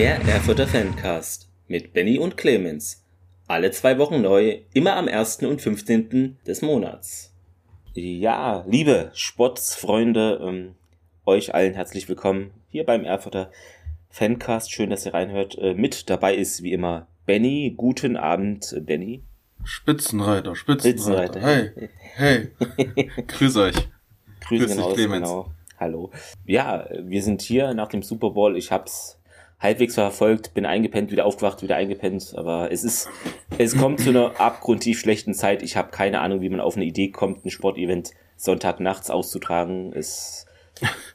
Der Erfurter Fancast mit Benny und Clemens. Alle zwei Wochen neu, immer am 1. und 15. des Monats. Ja, liebe Sportsfreunde, ähm, euch allen herzlich willkommen hier beim Erfurter Fancast. Schön, dass ihr reinhört. Äh, mit dabei ist wie immer Benny. Guten Abend, Benny. Spitzenreiter, Spitzenreiter. Spitzenreiter. Hey, hey. Grüß euch. Grüße Grüß dich, Clemens. Genau. Hallo. Ja, wir sind hier nach dem Super Bowl. Ich hab's halbwegs verfolgt, bin eingepennt, wieder aufgewacht, wieder eingepennt. Aber es ist, es kommt zu einer abgrundtief schlechten Zeit. Ich habe keine Ahnung, wie man auf eine Idee kommt, ein Sportevent Sonntagnachts auszutragen. Es,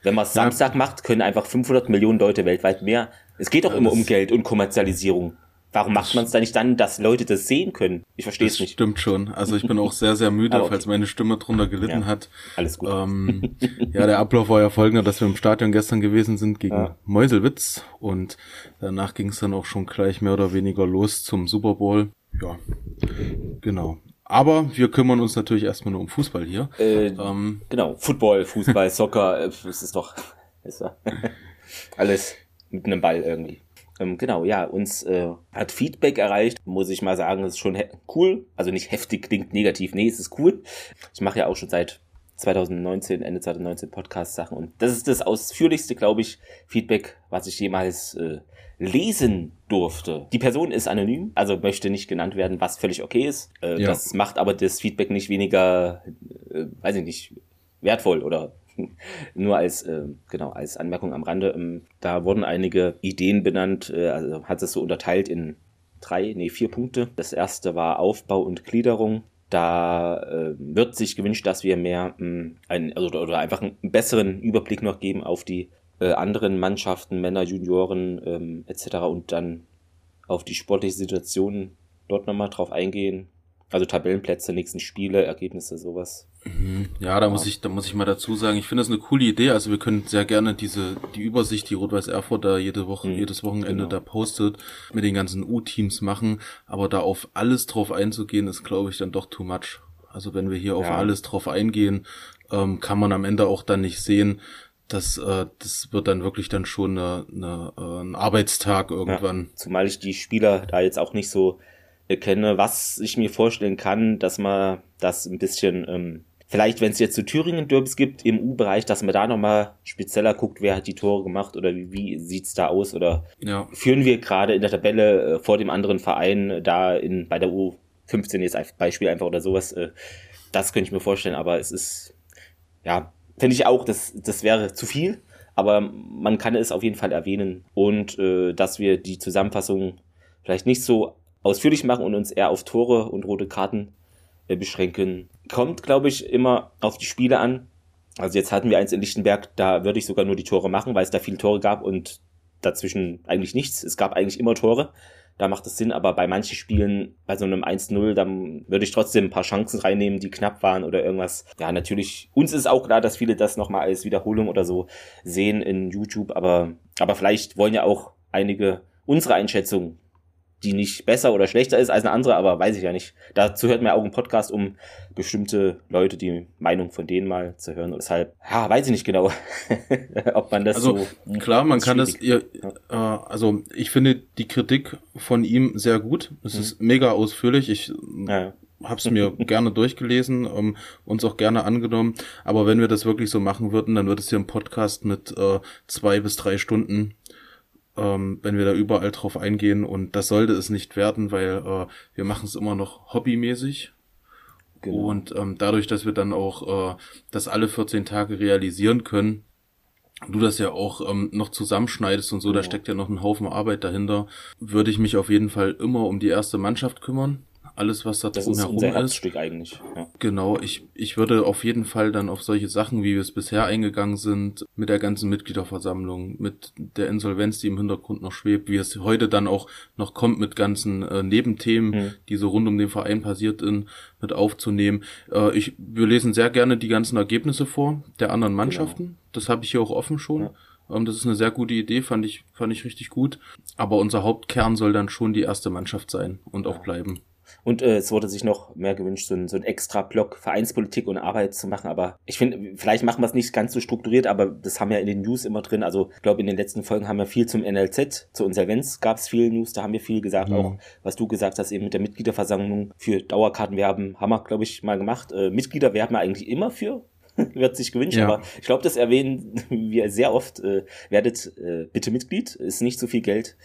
wenn man es Samstag macht, können einfach 500 Millionen Leute weltweit mehr. Es geht doch ja, immer um Geld und Kommerzialisierung. Warum macht man es da nicht dann, dass Leute das sehen können? Ich verstehe es nicht. Stimmt schon. Also ich bin auch sehr, sehr müde, okay. falls meine Stimme drunter gelitten ja, hat. Alles gut. Ähm, ja, der Ablauf war ja folgender, dass wir im Stadion gestern gewesen sind gegen ja. Meuselwitz und danach ging es dann auch schon gleich mehr oder weniger los zum Super Bowl. Ja, genau. Aber wir kümmern uns natürlich erstmal nur um Fußball hier. Äh, ähm, genau, Football, Fußball, Soccer, äh, es ist doch ist alles mit einem Ball irgendwie. Ähm, genau, ja, uns äh, hat Feedback erreicht, muss ich mal sagen, ist schon cool. Also nicht heftig klingt negativ, nee, es ist cool. Ich mache ja auch schon seit 2019, Ende 2019 Podcast-Sachen und das ist das ausführlichste, glaube ich, Feedback, was ich jemals äh, lesen durfte. Die Person ist anonym, also möchte nicht genannt werden, was völlig okay ist. Äh, ja. Das macht aber das Feedback nicht weniger, äh, weiß ich nicht, wertvoll oder Nur als, äh, genau, als Anmerkung am Rande, ähm, da wurden einige Ideen benannt, äh, also hat es so unterteilt in drei, nee, vier Punkte. Das erste war Aufbau und Gliederung. Da äh, wird sich gewünscht, dass wir mehr ähm, ein, also, oder einfach einen besseren Überblick noch geben auf die äh, anderen Mannschaften, Männer, Junioren ähm, etc. und dann auf die sportliche Situation dort nochmal drauf eingehen. Also Tabellenplätze, nächsten Spiele, Ergebnisse, sowas. Mhm. Ja, da muss ich, da muss ich mal dazu sagen, ich finde das eine coole Idee. Also wir können sehr gerne diese, die Übersicht, die Rot-Weiß Erfurt da jede Woche, mhm. jedes Wochenende genau. da postet, mit den ganzen U-Teams machen. Aber da auf alles drauf einzugehen, ist glaube ich dann doch too much. Also wenn wir hier auf alles drauf eingehen, ähm, kann man am Ende auch dann nicht sehen, das, äh, das wird dann wirklich dann schon eine, eine, äh, ein Arbeitstag irgendwann. Ja, zumal ich die Spieler da jetzt auch nicht so kenne, was ich mir vorstellen kann, dass man das ein bisschen ähm, Vielleicht, wenn es jetzt so Thüringen-Derbys gibt im U-Bereich, dass man da nochmal spezieller guckt, wer hat die Tore gemacht oder wie, wie sieht's da aus oder ja. führen wir gerade in der Tabelle äh, vor dem anderen Verein da in bei der U15 jetzt als Beispiel einfach oder sowas. Äh, das könnte ich mir vorstellen, aber es ist, ja, finde ich auch, das, das wäre zu viel, aber man kann es auf jeden Fall erwähnen und äh, dass wir die Zusammenfassung vielleicht nicht so ausführlich machen und uns eher auf Tore und rote Karten beschränken. Kommt, glaube ich, immer auf die Spiele an. Also jetzt hatten wir eins in Lichtenberg, da würde ich sogar nur die Tore machen, weil es da viele Tore gab und dazwischen eigentlich nichts. Es gab eigentlich immer Tore. Da macht es Sinn, aber bei manchen Spielen, bei so einem 1-0, dann würde ich trotzdem ein paar Chancen reinnehmen, die knapp waren oder irgendwas. Ja, natürlich, uns ist auch klar, dass viele das nochmal als Wiederholung oder so sehen in YouTube, aber, aber vielleicht wollen ja auch einige unsere Einschätzung die nicht besser oder schlechter ist als eine andere, aber weiß ich ja nicht. Dazu hört man ja auch einen Podcast, um bestimmte Leute die Meinung von denen mal zu hören. Und deshalb, ja, weiß ich nicht genau, ob man das also, so. Klar, man kann das, ihr, äh, also ich finde die Kritik von ihm sehr gut. Es mhm. ist mega ausführlich. Ich ja. hab's mir gerne durchgelesen, ähm, uns auch gerne angenommen. Aber wenn wir das wirklich so machen würden, dann wird es hier ein Podcast mit äh, zwei bis drei Stunden ähm, wenn wir da überall drauf eingehen. Und das sollte es nicht werden, weil äh, wir machen es immer noch hobbymäßig. Genau. Und ähm, dadurch, dass wir dann auch äh, das alle 14 Tage realisieren können, du das ja auch ähm, noch zusammenschneidest und so, genau. da steckt ja noch ein Haufen Arbeit dahinter, würde ich mich auf jeden Fall immer um die erste Mannschaft kümmern alles, was da das ist Herzstück eigentlich. Ja. Genau, ich, ich würde auf jeden Fall dann auf solche Sachen, wie wir es bisher eingegangen sind, mit der ganzen Mitgliederversammlung, mit der Insolvenz, die im Hintergrund noch schwebt, wie es heute dann auch noch kommt mit ganzen äh, Nebenthemen, mhm. die so rund um den Verein passiert sind, mit aufzunehmen. Äh, ich, wir lesen sehr gerne die ganzen Ergebnisse vor der anderen genau. Mannschaften. Genau. Das habe ich hier auch offen schon. Ja. Ähm, das ist eine sehr gute Idee, fand ich, fand ich richtig gut. Aber unser Hauptkern soll dann schon die erste Mannschaft sein und auch bleiben. Und äh, es wurde sich noch mehr gewünscht, so ein, so ein extra Block Vereinspolitik und Arbeit zu machen. Aber ich finde, vielleicht machen wir es nicht ganz so strukturiert, aber das haben wir in den News immer drin. Also ich glaube, in den letzten Folgen haben wir viel zum NLZ, zur Insolvenz gab es viel News, da haben wir viel gesagt. Ja. Auch was du gesagt hast, eben mit der Mitgliederversammlung für Dauerkartenwerben haben wir, glaube ich, mal gemacht. Äh, Mitglieder werben wir eigentlich immer für wird sich gewünscht, ja. aber ich glaube, das erwähnen wir sehr oft. Äh, werdet äh, bitte Mitglied, ist nicht so viel Geld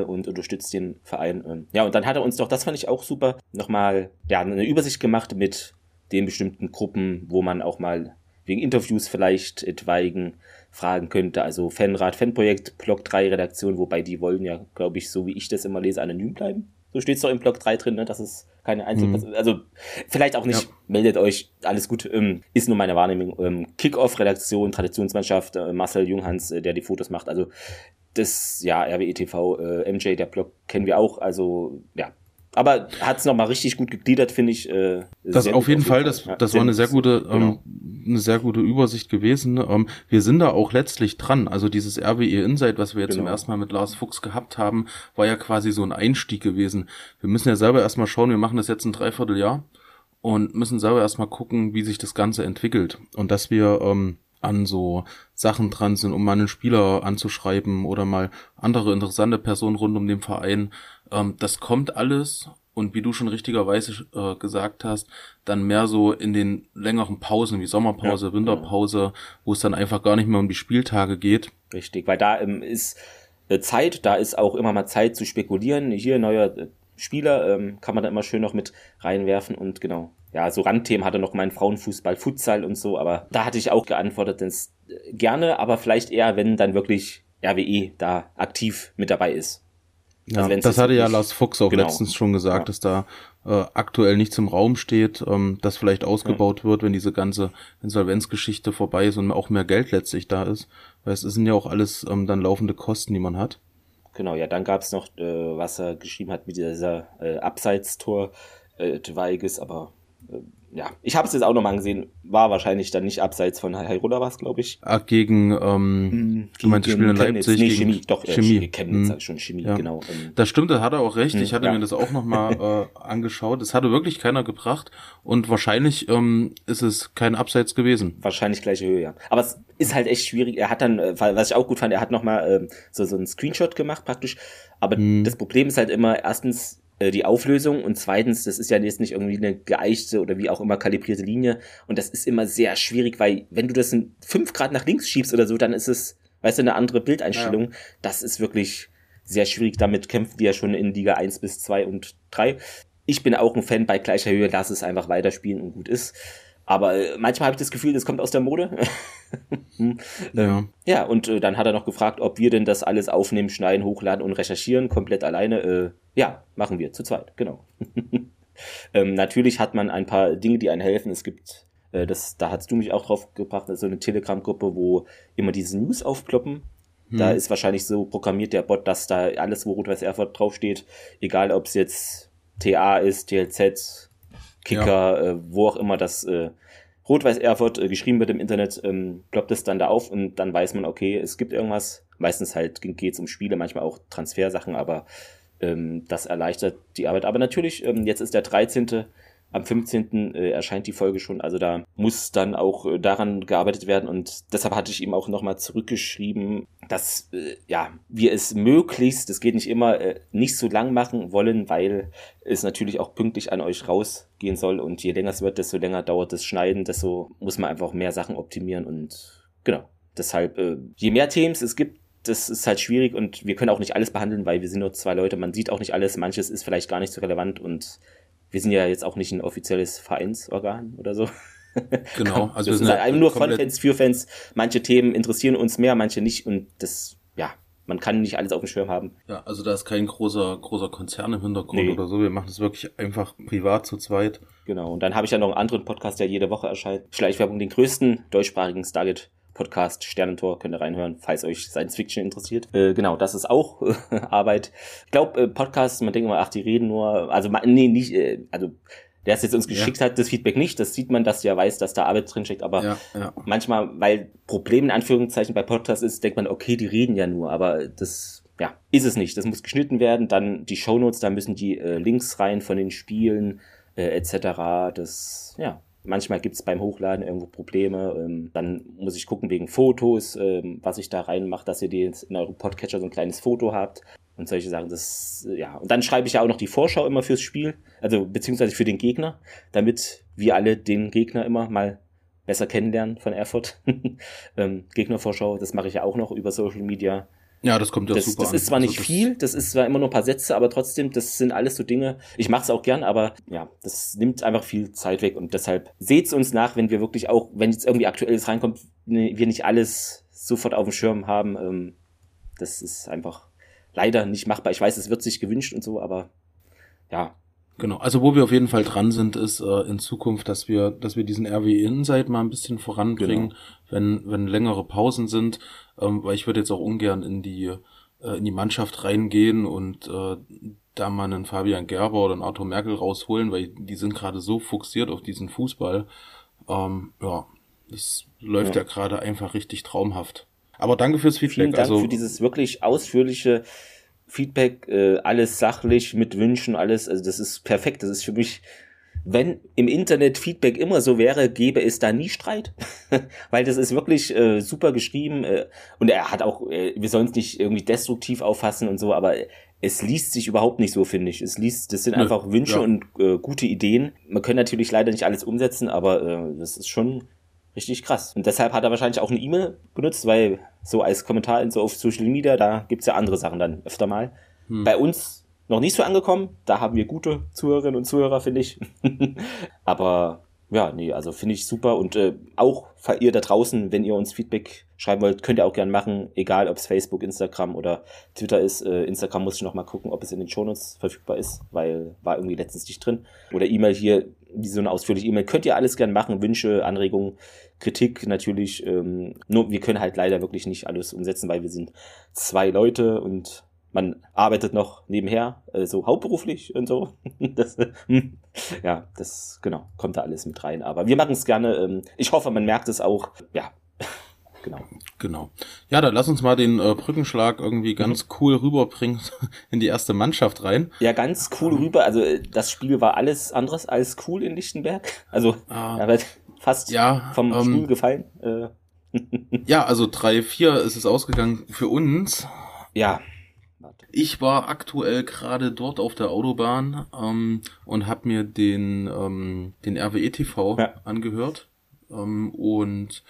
und unterstützt den Verein. Ähm. Ja, und dann hat er uns doch, das fand ich auch super, nochmal ja, eine Übersicht gemacht mit den bestimmten Gruppen, wo man auch mal wegen Interviews vielleicht etwaigen fragen könnte. Also Fanrat, Fanprojekt, Blog 3 Redaktion, wobei die wollen ja, glaube ich, so wie ich das immer lese, anonym bleiben. So steht es doch im Blog 3 drin, ne? dass es keine Einzelperson, mhm. also vielleicht auch nicht, ja. meldet euch, alles gut, ähm, ist nur meine Wahrnehmung. Ähm, Kick-Off-Redaktion, Traditionsmannschaft, äh, Marcel Junghans, äh, der die Fotos macht, also das, ja, RWE TV, äh, MJ, der Blog kennen wir auch, also ja, aber hat es nochmal richtig gut gegliedert, finde ich. Äh, das auf jeden Fall, das, das war eine sehr gute, ähm, genau. eine sehr gute Übersicht gewesen. Ähm, wir sind da auch letztlich dran. Also dieses RWE Insight, was wir jetzt genau. zum ersten Mal mit Lars Fuchs gehabt haben, war ja quasi so ein Einstieg gewesen. Wir müssen ja selber erstmal schauen, wir machen das jetzt ein Dreivierteljahr und müssen selber erstmal gucken, wie sich das Ganze entwickelt. Und dass wir ähm, an so Sachen dran sind, um mal einen Spieler anzuschreiben oder mal andere interessante Personen rund um den Verein. Ähm, das kommt alles und wie du schon richtigerweise äh, gesagt hast, dann mehr so in den längeren Pausen wie Sommerpause, ja, Winterpause, ja. wo es dann einfach gar nicht mehr um die Spieltage geht. Richtig, weil da ähm, ist äh, Zeit, da ist auch immer mal Zeit zu spekulieren. Hier neuer äh, Spieler ähm, kann man da immer schön noch mit reinwerfen und genau. Ja, so Randthemen hatte noch mein Frauenfußball, Futsal und so, aber da hatte ich auch geantwortet, denn äh, gerne, aber vielleicht eher, wenn dann wirklich RWE da aktiv mit dabei ist. Ja, also das hatte ja Lars Fuchs auch genau. letztens schon gesagt, ja. dass da äh, aktuell nichts im Raum steht, ähm, dass vielleicht ausgebaut ja. wird, wenn diese ganze Insolvenzgeschichte vorbei ist und auch mehr Geld letztlich da ist. Weil es sind ja auch alles ähm, dann laufende Kosten, die man hat. Genau, ja, dann gab es noch, äh, was er geschrieben hat mit dieser äh, Abseitstor äh, Weiges, aber ja, ich habe es jetzt auch nochmal gesehen, war wahrscheinlich dann nicht abseits von war es, glaube ich. Ach, gegen, ähm, mhm, du meinst, Spiel in Leipzig? Nee, gegen, Chemie, doch, äh, Chemie. Chemnitz, mhm. schon Chemie, ja. genau. Ähm. Das stimmt, da hat er auch recht. Ich mhm, hatte ja. mir das auch nochmal äh, angeschaut. Es hatte wirklich keiner gebracht und wahrscheinlich ähm, ist es kein Abseits gewesen. Wahrscheinlich gleiche Höhe, ja. Aber es ist halt echt schwierig. Er hat dann, äh, was ich auch gut fand, er hat nochmal äh, so, so einen Screenshot gemacht praktisch. Aber mhm. das Problem ist halt immer, erstens, äh, die Auflösung und zweitens, das ist ja jetzt nicht irgendwie eine geeichte oder wie auch immer kalibrierte Linie und das ist immer sehr schwierig, weil wenn du das in fünf Grad nach links schiebst oder so, dann ist es, weißt du, eine andere Bildeinstellung. Ja. Das ist wirklich sehr schwierig. Damit kämpfen die ja schon in Liga 1 bis 2 und 3. Ich bin auch ein Fan bei gleicher Höhe, lass es einfach weiterspielen und gut ist. Aber äh, manchmal habe ich das Gefühl, das kommt aus der Mode. ja. ja, und äh, dann hat er noch gefragt, ob wir denn das alles aufnehmen, schneiden, hochladen und recherchieren, komplett alleine. Äh, ja, machen wir zu zweit, genau. ähm, natürlich hat man ein paar Dinge, die einem helfen. Es gibt, äh, das, da hast du mich auch drauf gebracht, so eine Telegram-Gruppe, wo immer diese News aufploppen. Hm. Da ist wahrscheinlich so programmiert der Bot, dass da alles, wo Rot-Weiß Erfurt draufsteht, egal ob es jetzt TA ist, TLZ, Kicker, ja. äh, wo auch immer das äh, Rot-Weiß Erfurt äh, geschrieben wird im Internet, ähm, ploppt es dann da auf und dann weiß man, okay, es gibt irgendwas. Meistens halt geht es um Spiele, manchmal auch Transfersachen, aber ähm, das erleichtert die Arbeit. Aber natürlich, ähm, jetzt ist der 13. Am 15. Äh, erscheint die Folge schon, also da muss dann auch äh, daran gearbeitet werden und deshalb hatte ich ihm auch nochmal zurückgeschrieben, dass äh, ja wir es möglichst, das geht nicht immer, nicht so lang machen wollen, weil es natürlich auch pünktlich an euch rausgehen soll und je länger es wird, desto länger dauert das Schneiden, desto muss man einfach mehr Sachen optimieren und genau. Deshalb, je mehr Themes es gibt, das ist halt schwierig und wir können auch nicht alles behandeln, weil wir sind nur zwei Leute. Man sieht auch nicht alles. Manches ist vielleicht gar nicht so relevant und wir sind ja jetzt auch nicht ein offizielles Vereinsorgan oder so. Genau, also wir sind halt nur von Fans für Fans. Manche Themen interessieren uns mehr, manche nicht und das, ja, man kann nicht alles auf dem Schirm haben. Ja, also da ist kein großer, großer Konzern im Hintergrund nee. oder so. Wir machen das wirklich einfach privat zu zweit. Genau, und dann habe ich ja noch einen anderen Podcast, der jede Woche erscheint. Schleichwerbung, den größten deutschsprachigen Stargate Podcast Sternentor, könnt ihr reinhören, falls euch Science Fiction interessiert. Äh, genau, das ist auch äh, Arbeit. Ich glaube, äh, Podcasts, man denkt immer, ach, die reden nur, also nee, nicht, äh, also der es jetzt uns geschickt ja. hat, das Feedback nicht. Das sieht man, dass der weiß, dass da Arbeit drin steckt. Aber ja, ja. manchmal, weil Problem in Anführungszeichen bei Podcasts ist, denkt man, okay, die reden ja nur. Aber das ja, ist es nicht. Das muss geschnitten werden. Dann die Shownotes, da müssen die äh, Links rein von den Spielen äh, etc. Das, ja, manchmal gibt es beim Hochladen irgendwo Probleme. Ähm, dann muss ich gucken wegen Fotos, ähm, was ich da reinmache, dass ihr die in eurem Podcatcher so ein kleines Foto habt und solche Sachen. Das, ja. Und dann schreibe ich ja auch noch die Vorschau immer fürs Spiel, also beziehungsweise für den Gegner, damit wir alle den Gegner immer mal besser kennenlernen von Erfurt. ähm, Gegnervorschau, das mache ich ja auch noch über Social Media. Ja, das kommt ja das, super. Das ist zwar nicht also viel, das ist zwar immer nur ein paar Sätze, aber trotzdem, das sind alles so Dinge. Ich mache es auch gern, aber ja, das nimmt einfach viel Zeit weg und deshalb seht's uns nach, wenn wir wirklich auch, wenn jetzt irgendwie aktuelles reinkommt, ne, wir nicht alles sofort auf dem Schirm haben. Ähm, das ist einfach leider nicht machbar. Ich weiß, es wird sich gewünscht und so, aber ja, Genau, also wo wir auf jeden Fall dran sind, ist äh, in Zukunft, dass wir, dass wir diesen RW Insight mal ein bisschen voranbringen, genau. wenn, wenn längere Pausen sind, ähm, weil ich würde jetzt auch ungern in die, äh, in die Mannschaft reingehen und äh, da mal einen Fabian Gerber oder einen Arthur Merkel rausholen, weil die sind gerade so fokussiert auf diesen Fußball. Ähm, ja, das läuft ja, ja gerade einfach richtig traumhaft. Aber danke fürs Feedback. Vielen Dank also, für dieses wirklich ausführliche Feedback, äh, alles sachlich, mit Wünschen, alles, also das ist perfekt. Das ist für mich, wenn im Internet Feedback immer so wäre, gäbe es da nie Streit. Weil das ist wirklich äh, super geschrieben äh, und er hat auch, äh, wir sollen es nicht irgendwie destruktiv auffassen und so, aber es liest sich überhaupt nicht so, finde ich. Es liest, das sind einfach Wünsche ja. und äh, gute Ideen. Man kann natürlich leider nicht alles umsetzen, aber äh, das ist schon richtig krass. Und deshalb hat er wahrscheinlich auch eine E-Mail benutzt, weil so als Kommentar in so auf Social Media, da gibt's ja andere Sachen dann öfter mal. Hm. Bei uns noch nicht so angekommen. Da haben wir gute Zuhörerinnen und Zuhörer, finde ich. Aber ja, nee, also finde ich super. Und äh, auch ihr da draußen, wenn ihr uns Feedback schreiben wollt, könnt ihr auch gerne machen, egal ob es Facebook, Instagram oder Twitter ist. Äh, Instagram muss ich noch mal gucken, ob es in den Shownotes verfügbar ist, weil war irgendwie letztens nicht drin. Oder E-Mail hier, so eine ausführliche E-Mail. Könnt ihr alles gerne machen, Wünsche, Anregungen, Kritik natürlich. Ähm, nur wir können halt leider wirklich nicht alles umsetzen, weil wir sind zwei Leute und man arbeitet noch nebenher, äh, so hauptberuflich und so. das, hm, ja, das genau kommt da alles mit rein. Aber wir machen es gerne. Ähm, ich hoffe, man merkt es auch. Ja, genau. Genau. Ja, dann lass uns mal den äh, Brückenschlag irgendwie ganz mhm. cool rüberbringen in die erste Mannschaft rein. Ja, ganz cool rüber. Also äh, das Spiel war alles anderes als cool in Lichtenberg. Also ah, wird fast ja, vom ähm, Stuhl gefallen. Äh. ja, also 3-4 ist es ausgegangen für uns. Ja, ich war aktuell gerade dort auf der Autobahn ähm, und habe mir den, ähm, den RWE TV ja. angehört. Ähm, und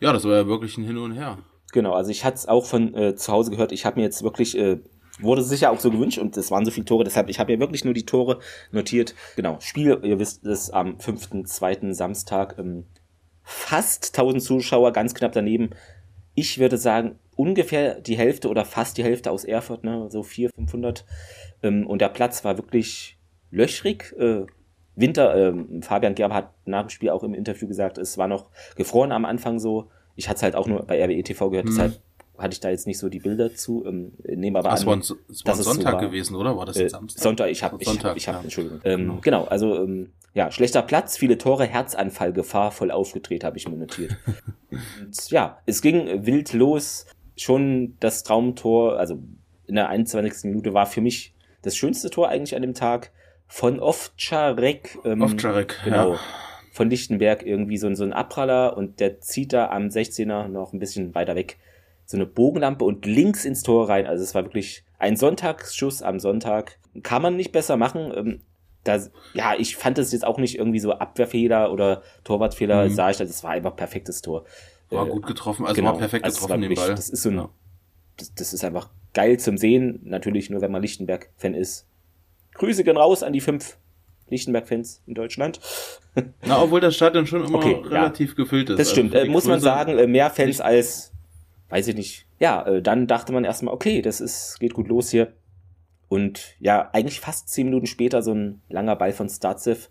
ja, das war ja wirklich ein Hin und Her. Genau, also ich hatte es auch von äh, zu Hause gehört. Ich habe mir jetzt wirklich, äh, wurde sicher auch so gewünscht und es waren so viele Tore, deshalb, ich habe ja wirklich nur die Tore notiert. Genau, Spiel, ihr wisst es, am 5.2. Samstag, ähm, fast 1000 Zuschauer, ganz knapp daneben. Ich würde sagen, ungefähr die Hälfte oder fast die Hälfte aus Erfurt, ne, so 400, 500. Ähm, und der Platz war wirklich löchrig. Äh, Winter, äh, Fabian Gerber hat nach dem Spiel auch im Interview gesagt, es war noch gefroren am Anfang so. Ich hatte es halt auch nur bei RWE TV gehört, hm. deshalb hatte ich da jetzt nicht so die Bilder zu. Ähm, nehme aber Ach, an, es war ein, es war ein Sonntag so war. gewesen, oder? War das äh, Samstag? Sonntag, ich habe, ich, Sonntag, ich habe, ja. Entschuldigung. Ähm, genau. genau, also ähm, ja, schlechter Platz, viele Tore, Herzanfall, Gefahr, voll aufgedreht, habe ich mir notiert. Und, ja, es ging wild los schon das Traumtor, also in der 21. Minute war für mich das schönste Tor eigentlich an dem Tag von Ovcharek. Ähm, Ovcharek, genau. Ja. Von Lichtenberg irgendwie so, so ein Abpraller und der zieht da am 16er noch ein bisschen weiter weg so eine Bogenlampe und links ins Tor rein. Also es war wirklich ein Sonntagsschuss am Sonntag. Kann man nicht besser machen. Ähm, da, ja, ich fand es jetzt auch nicht irgendwie so Abwehrfehler oder Torwartfehler, mhm. sah ich, das war einfach perfektes Tor. War äh, gut getroffen, also genau, war perfekt also getroffen wirklich, den Ball. Das ist so ein, das, das, ist einfach geil zum Sehen, natürlich nur wenn man Lichtenberg-Fan ist. Grüße gehen raus an die fünf Lichtenberg-Fans in Deutschland. Na, obwohl das Stadion schon immer okay, relativ ja, gefüllt ist. Das stimmt, also äh, muss man sagen, äh, mehr Fans als, weiß ich nicht. Ja, äh, dann dachte man erstmal, okay, das ist, geht gut los hier. Und ja, eigentlich fast zehn Minuten später so ein langer Ball von Starzev.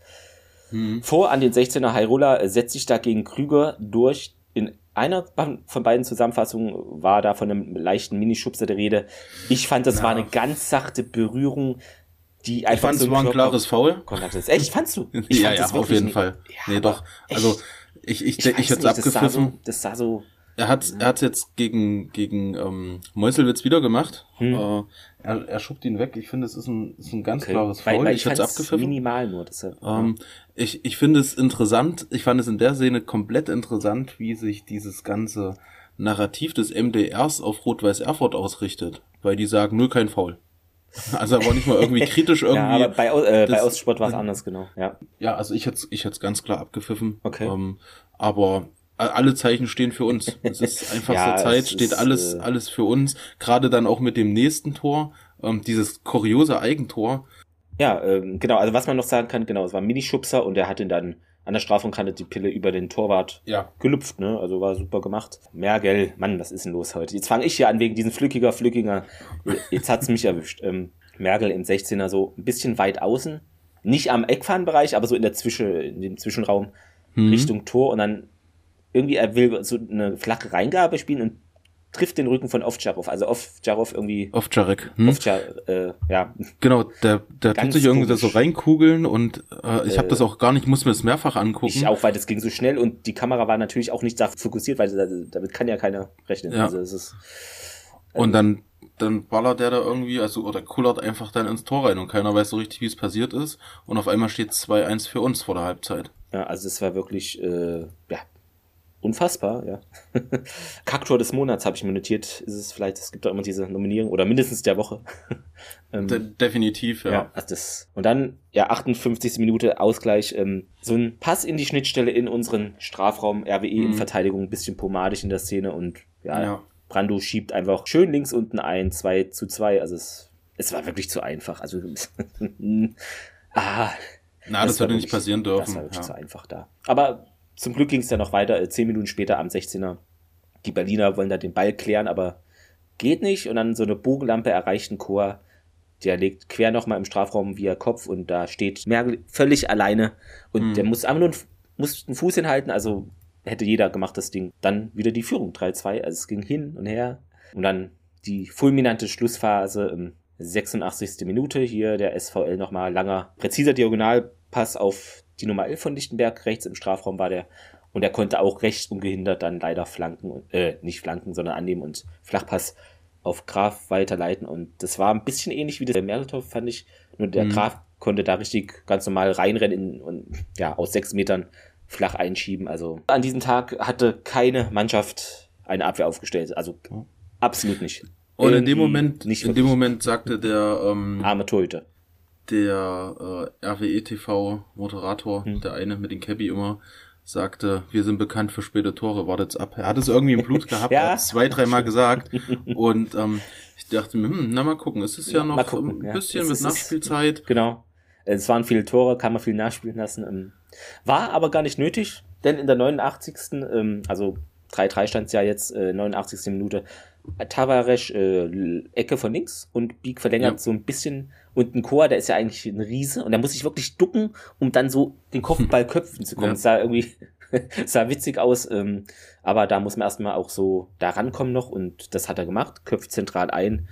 Hm. Vor an den 16er Hairola setzt sich da gegen Krüger durch. In einer von beiden Zusammenfassungen war da von einem leichten Minischubser der Rede. Ich fand, das ja. war eine ganz sachte Berührung, die einfach. Ich fand, es war ein klares Foul. Kontakt ist. Echt, fandst du? ja, ja, auf jeden Fall. Ja, nee, doch. Also, ich, ich, ich, ich hätte es abgepfiffen. Das sah so, Er hat er hat's jetzt gegen gegen ähm, Meuselwitz wieder gemacht. Hm. Äh, er, er schubt ihn weg. Ich finde, es ist ein, ist ein ganz okay. klares Foul. Weil, weil ich ich abgepfiffen. minimal nur. Deshalb, ähm, ich ich finde es interessant. Ich fand es in der Szene komplett interessant, wie sich dieses ganze Narrativ des MDRs auf Rot-Weiß Erfurt ausrichtet. Weil die sagen, nur kein Foul. Also er war nicht mal irgendwie kritisch irgendwie. ja, aber bei, äh, das, bei Ostsport war es anders, genau. Ja, ja also ich hätte ich hätte ganz klar abgepfiffen. Okay. Ähm, aber alle Zeichen stehen für uns. Es ist einfach ja, zur Zeit, steht ist, alles, äh, alles für uns. Gerade dann auch mit dem nächsten Tor, ähm, dieses kuriose Eigentor. Ja, ähm, genau, also was man noch sagen kann, genau, es war ein Minischubser und er hat ihn dann an der Strafraumkante die Pille über den Torwart ja. gelüpft, ne? Also war super gemacht. Mergel, Mann, was ist denn los heute? Jetzt fange ich hier an wegen diesen Flückiger, Flückiger. Jetzt hat's mich erwischt. Ähm, Mergel im 16er so ein bisschen weit außen. Nicht am Eckfahnenbereich, aber so in der Zwischen, in dem Zwischenraum mhm. Richtung Tor und dann irgendwie, er will so eine flache Reingabe spielen und trifft den Rücken von Ovtcharov, also Ovtcharov irgendwie. Ovtcharek. Hm? Ovtchar, äh, ja. Genau, der, der tut sich irgendwie so reinkugeln und äh, ich äh, habe das auch gar nicht, muss mir das mehrfach angucken. Ich auch, weil das ging so schnell und die Kamera war natürlich auch nicht da fokussiert, weil damit kann ja keiner rechnen. Ja. Also es ist, ähm, und dann dann ballert der da irgendwie, also oder kullert einfach dann ins Tor rein und keiner weiß so richtig, wie es passiert ist. Und auf einmal steht 2-1 für uns vor der Halbzeit. Ja, also es war wirklich, äh, ja, unfassbar, ja. Kaktor des Monats habe ich mir notiert. Ist es vielleicht, es gibt doch immer diese Nominierung oder mindestens der Woche. ähm, De definitiv, ja. ja also das, und dann, ja, 58. Minute Ausgleich. Ähm, so ein Pass in die Schnittstelle in unseren Strafraum, RWE mhm. in Verteidigung, ein bisschen pomadig in der Szene und ja, ja. Brando schiebt einfach schön links unten ein, 2 zu 2. Also es, es war wirklich zu einfach. Also, ah. Na, das, das würde nicht passieren dürfen. Das war wirklich ja. zu einfach da. Aber zum Glück ging es dann noch weiter, äh, zehn Minuten später am 16er. Die Berliner wollen da den Ball klären, aber geht nicht. Und dann so eine Bogenlampe erreicht ein Chor. Der legt quer nochmal im Strafraum via Kopf und da steht Merkel völlig alleine. Und mhm. der muss einfach nur muss einen Fuß hinhalten. Also hätte jeder gemacht, das Ding. Dann wieder die Führung 3-2. Also es ging hin und her. Und dann die fulminante Schlussphase im 86. Minute. Hier der SVL nochmal langer, präziser Diagonalpass auf die Nummer 11 von Lichtenberg, rechts im Strafraum war der. Und er konnte auch rechts ungehindert dann leider flanken, äh, nicht flanken, sondern annehmen und Flachpass auf Graf weiterleiten. Und das war ein bisschen ähnlich wie das bei Merletov, fand ich. Nur der mhm. Graf konnte da richtig ganz normal reinrennen und ja, aus sechs Metern flach einschieben. Also an diesem Tag hatte keine Mannschaft eine Abwehr aufgestellt. Also absolut nicht. Und in dem Moment, nicht in dem Moment sagte der ähm, arme Torhüter der äh, RWE TV Moderator, hm. der eine mit dem Cabby immer, sagte, wir sind bekannt für späte Tore, wartet's ab. Er hat es irgendwie im Blut gehabt, ja. er hat es zwei, dreimal gesagt. Und ähm, ich dachte mir, hm, na mal gucken, es ist ja, ja noch gucken, ein bisschen ja. mit Nachspielzeit. Ist, genau. Es waren viele Tore, kann man viel nachspielen lassen. Ähm, war aber gar nicht nötig, denn in der 89. Ähm, also 3-3 stand es ja jetzt, äh, 89. Minute, Tavares äh, Ecke von links und Bieg verlängert so ein bisschen und ein Chor, der ist ja eigentlich ein Riese und der muss sich wirklich ducken, um dann so den Kopfball köpfen zu kommen. Ja. Das sah irgendwie sah witzig aus, ähm, aber da muss man erstmal auch so da rankommen noch und das hat er gemacht, köpft zentral ein.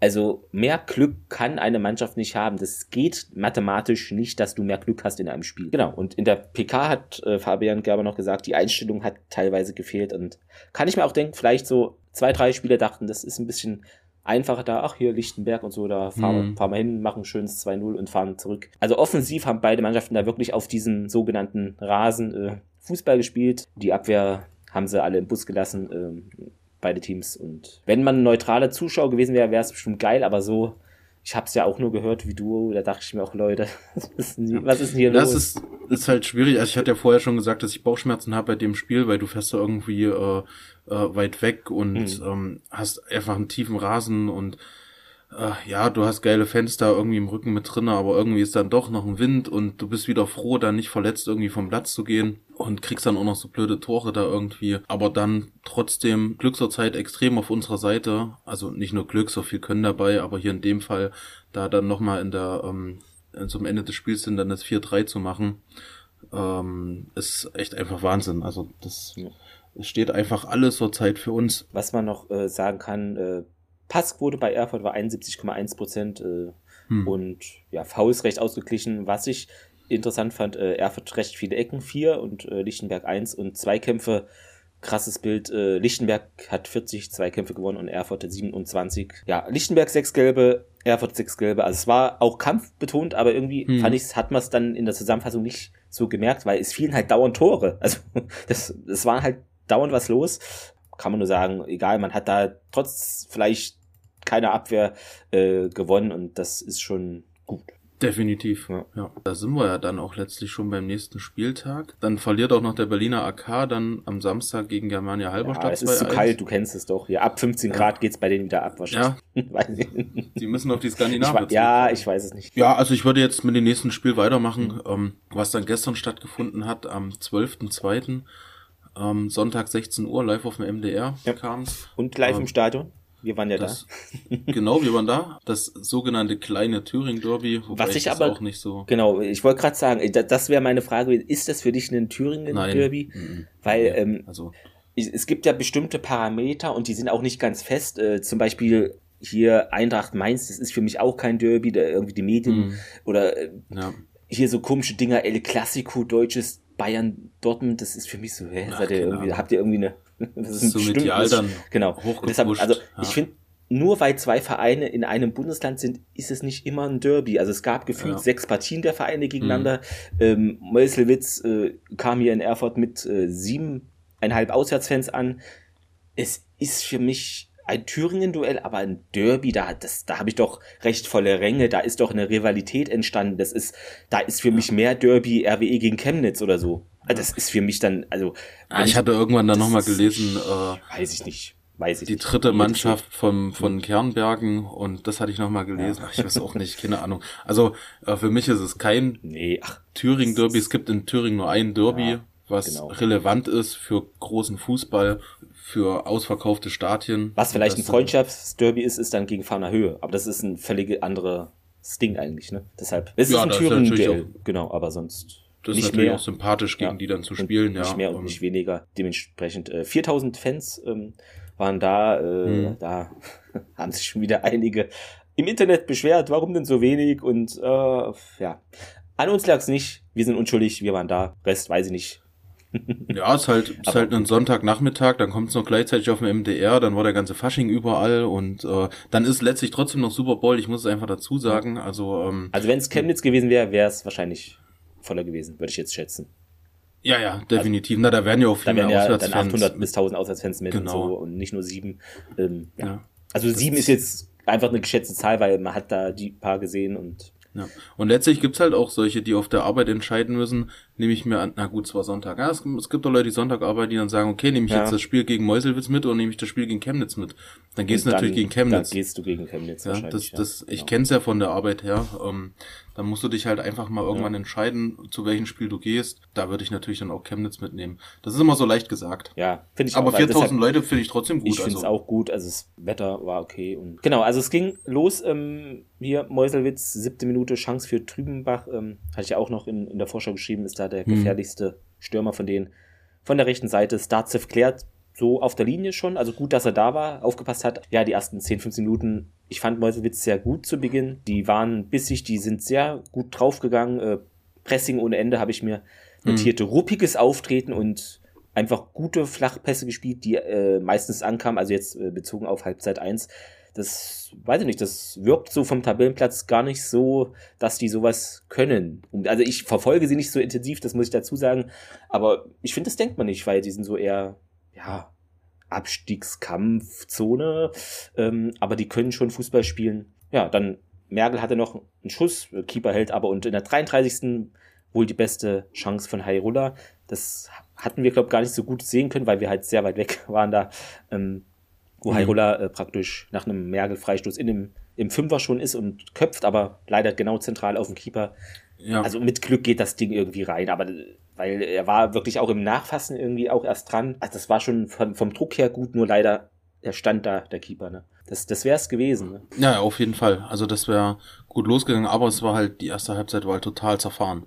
Also mehr Glück kann eine Mannschaft nicht haben. Das geht mathematisch nicht, dass du mehr Glück hast in einem Spiel. Genau. Und in der PK hat äh, Fabian Gerber noch gesagt, die Einstellung hat teilweise gefehlt und kann ich mir auch denken, vielleicht so zwei, drei Spieler dachten, das ist ein bisschen einfacher da, ach hier Lichtenberg und so, da fahren, mhm. fahren wir hin, machen schönes 2-0 und fahren zurück. Also offensiv haben beide Mannschaften da wirklich auf diesem sogenannten Rasen äh, Fußball gespielt. Die Abwehr haben sie alle im Bus gelassen, äh, beide Teams. Und wenn man ein neutraler Zuschauer gewesen wäre, wäre es bestimmt geil, aber so ich habe es ja auch nur gehört wie du, da dachte ich mir auch, Leute, was ist denn hier das los? Das ist, ist halt schwierig. Also ich hatte ja vorher schon gesagt, dass ich Bauchschmerzen habe bei dem Spiel, weil du fährst da irgendwie äh, äh, weit weg und mhm. ähm, hast einfach einen tiefen Rasen und äh, ja, du hast geile Fenster irgendwie im Rücken mit drinne, aber irgendwie ist dann doch noch ein Wind und du bist wieder froh, dann nicht verletzt irgendwie vom Platz zu gehen und kriegst dann auch noch so blöde Tore da irgendwie. Aber dann trotzdem Glück zur Zeit extrem auf unserer Seite. Also nicht nur Glück, so viel können dabei, aber hier in dem Fall da dann nochmal in der, ähm, zum Ende des Spiels sind dann das 4-3 zu machen, ähm, ist echt einfach Wahnsinn. Also das ja. steht einfach alles zur Zeit für uns. Was man noch äh, sagen kann, äh, Passquote bei Erfurt war 71,1 Prozent äh, hm. und ja, Fouls recht ausgeglichen. Was ich interessant fand, äh, Erfurt recht viele Ecken, vier und äh, Lichtenberg eins und Zweikämpfe krasses Bild. Äh, Lichtenberg hat 40 Zweikämpfe gewonnen und Erfurt hat 27. Ja, Lichtenberg sechs gelbe, Erfurt sechs gelbe. Also es war auch kampfbetont, aber irgendwie hm. fand ich, hat man es dann in der Zusammenfassung nicht so gemerkt, weil es fielen halt dauernd Tore. Also das, das war halt dauernd was los. Kann man nur sagen, egal, man hat da trotz vielleicht keiner Abwehr äh, gewonnen und das ist schon gut. Definitiv. Ja. ja. Da sind wir ja dann auch letztlich schon beim nächsten Spieltag. Dann verliert auch noch der Berliner AK dann am Samstag gegen Germania Halberstadt. Ja, es ist zu kalt, du kennst es doch. Hier ab 15 ja. Grad geht's bei denen wieder ab wahrscheinlich. Ja. Die müssen auf die Skandinavien. Ja, ich weiß es nicht. Ja, also ich würde jetzt mit dem nächsten Spiel weitermachen, mhm. ähm, was dann gestern stattgefunden hat, am 12.02. Ähm, Sonntag 16 Uhr live auf dem MDR ja. kam's. Und live ähm, im Stadion? Wir waren ja das, da. genau, wir waren da. Das sogenannte kleine Thüringen-Derby, wobei Was ich, aber auch nicht so. Genau, ich wollte gerade sagen, das wäre meine Frage: Ist das für dich ein Thüringen-Derby? Weil ähm, also. es gibt ja bestimmte Parameter und die sind auch nicht ganz fest. Äh, zum Beispiel hier Eintracht Mainz, das ist für mich auch kein Derby, da irgendwie die Medien mhm. oder äh, ja. hier so komische Dinger, El Clasico, deutsches Bayern Dortmund, das ist für mich so, hä, Ach, seid ihr irgendwie, habt ihr irgendwie eine das ist so medial dann genau. Deshalb, also ja. ich finde, nur weil zwei Vereine in einem Bundesland sind, ist es nicht immer ein Derby. Also es gab gefühlt ja. sechs Partien der Vereine gegeneinander. Mhm. Ähm, Meuselwitz äh, kam hier in Erfurt mit äh, siebeneinhalb Auswärtsfans an. Es ist für mich ein Thüringen-Duell, aber ein Derby, da, das, da habe ich doch recht volle Ränge, da ist doch eine Rivalität entstanden. Das ist, da ist für mich mehr Derby RWE gegen Chemnitz oder so. Also das ist für mich dann, also. Ah, ich hatte irgendwann dann nochmal gelesen, äh, weiß ich nicht. Weiß ich die dritte nicht. Mannschaft von, von Kernbergen und das hatte ich nochmal gelesen. Ja. Ach, ich weiß auch nicht, keine Ahnung. Also äh, für mich ist es kein nee, Thüringen-Derby. Es gibt in Thüringen nur ein Derby, ja, was genau. relevant ist für großen Fußball, für ausverkaufte Stadien. Was vielleicht ein Freundschaftsderby ist, ist dann gegen Fahner Höhe. Aber das ist ein völlig anderes Ding eigentlich, ne? Deshalb. Es ja, ist ein Thüringen-Duell. Genau, aber sonst das nicht ist natürlich mehr. auch sympathisch, gegen ja. die dann zu spielen. ja. Nicht mehr und nicht weniger. Dementsprechend äh, 4000 Fans ähm, waren da. Äh, hm. Da haben sich schon wieder einige im Internet beschwert, warum denn so wenig? Und äh, ja, an uns lag es nicht. Wir sind unschuldig, wir waren da. Rest weiß ich nicht. Ja, ist halt, ist halt ein Sonntagnachmittag, dann kommt es noch gleichzeitig auf dem MDR, dann war der ganze Fasching überall und äh, dann ist letztlich trotzdem noch Super Bowl, ich muss es einfach dazu sagen. Also, ähm, also wenn es Chemnitz gewesen wäre, wäre es wahrscheinlich voller gewesen, würde ich jetzt schätzen. Ja, ja, definitiv. Also, Na, da werden ja auch viele da werden ja dann 800 bis 1000 Auswärtsfans mit genau. und so und nicht nur sieben. Ähm, ja. ja. Also sieben ist jetzt einfach eine geschätzte Zahl, weil man hat da die paar gesehen und ja. Und letztlich gibt's halt auch solche, die auf der Arbeit entscheiden müssen, nehme ich mir an, na gut, es war Sonntag. Ja, es, es gibt auch Leute, die Sonntag arbeiten, die dann sagen, okay, nehme ich ja. jetzt das Spiel gegen Meuselwitz mit oder nehme ich das Spiel gegen Chemnitz mit. Dann gehst du natürlich gegen Chemnitz. Dann gehst du gegen Chemnitz ja, das, das, ja. Ich kenn's ja von der Arbeit her. Ähm, dann musst du dich halt einfach mal irgendwann ja. entscheiden, zu welchem Spiel du gehst. Da würde ich natürlich dann auch Chemnitz mitnehmen. Das ist immer so leicht gesagt. Ja, finde ich Aber 4000 Leute finde ich trotzdem gut. Ich finde es also. auch gut. Also das Wetter war okay. Und genau, also es ging los. Ähm, hier Meuselwitz, siebte Minute, Chance für Trübenbach. Ähm, hatte ich ja auch noch in, in der Vorschau geschrieben, ist da der hm. gefährlichste Stürmer von denen. Von der rechten Seite, Starzev klärt so auf der Linie schon. Also gut, dass er da war, aufgepasst hat. Ja, die ersten 10, 15 Minuten ich fand Meuselwitz sehr gut zu Beginn. Die waren bissig, die sind sehr gut draufgegangen. Äh, Pressing ohne Ende habe ich mir notierte. Mhm. Ruppiges Auftreten und einfach gute Flachpässe gespielt, die äh, meistens ankamen, also jetzt äh, bezogen auf Halbzeit 1. Das weiß ich nicht, das wirkt so vom Tabellenplatz gar nicht so, dass die sowas können. Also ich verfolge sie nicht so intensiv, das muss ich dazu sagen, aber ich finde, das denkt man nicht, weil die sind so eher, ja, Abstiegskampfzone, ähm, aber die können schon Fußball spielen. Ja, dann Merkel hatte noch einen Schuss, Keeper hält aber und in der 33. wohl die beste Chance von Hairulla. Das hatten wir, glaube ich, gar nicht so gut sehen können, weil wir halt sehr weit weg waren da, ähm, wo mhm. Hairulla äh, praktisch nach einem Merkel-Freistoß in dem, im Fünfer schon ist und köpft, aber leider genau zentral auf dem Keeper. Ja. Also mit Glück geht das Ding irgendwie rein, aber weil er war wirklich auch im Nachfassen irgendwie auch erst dran. Also das war schon von, vom Druck her gut, nur leider, er stand da, der Keeper, ne? Das, das wäre es gewesen. Ne? Ja, auf jeden Fall. Also das wäre gut losgegangen, aber es war halt, die erste Halbzeit war halt total zerfahren.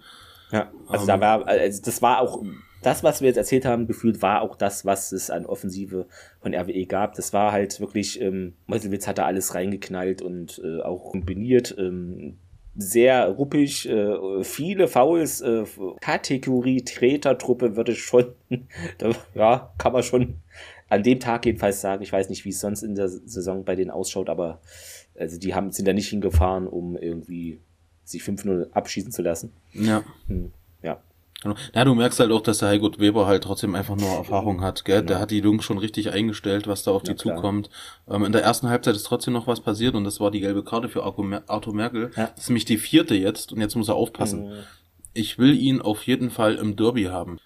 Ja, also um, da ähm, war, also das war auch, das, was wir jetzt erzählt haben, gefühlt war auch das, was es an Offensive von RWE gab. Das war halt wirklich, ähm, Meuselwitz hat da alles reingeknallt und äh, auch kombiniert. Ähm, sehr ruppig, äh, viele Fouls, äh, Kategorie Tretertruppe würde ich schon, da, ja, kann man schon an dem Tag jedenfalls sagen. Ich weiß nicht, wie es sonst in der Saison bei denen ausschaut, aber also die haben, sind da nicht hingefahren, um irgendwie sich 5-0 abschießen zu lassen. Ja. Hm, ja. Genau. Du merkst halt auch, dass der Heiko Weber halt trotzdem einfach nur Erfahrung hat, gell? Der hat die Jungs schon richtig eingestellt, was da auf die ja, zukommt. Ähm, in der ersten Halbzeit ist trotzdem noch was passiert und das war die gelbe Karte für Arthur Merkel. Ja. Das ist nämlich die vierte jetzt und jetzt muss er aufpassen. Mhm. Ich will ihn auf jeden Fall im Derby haben.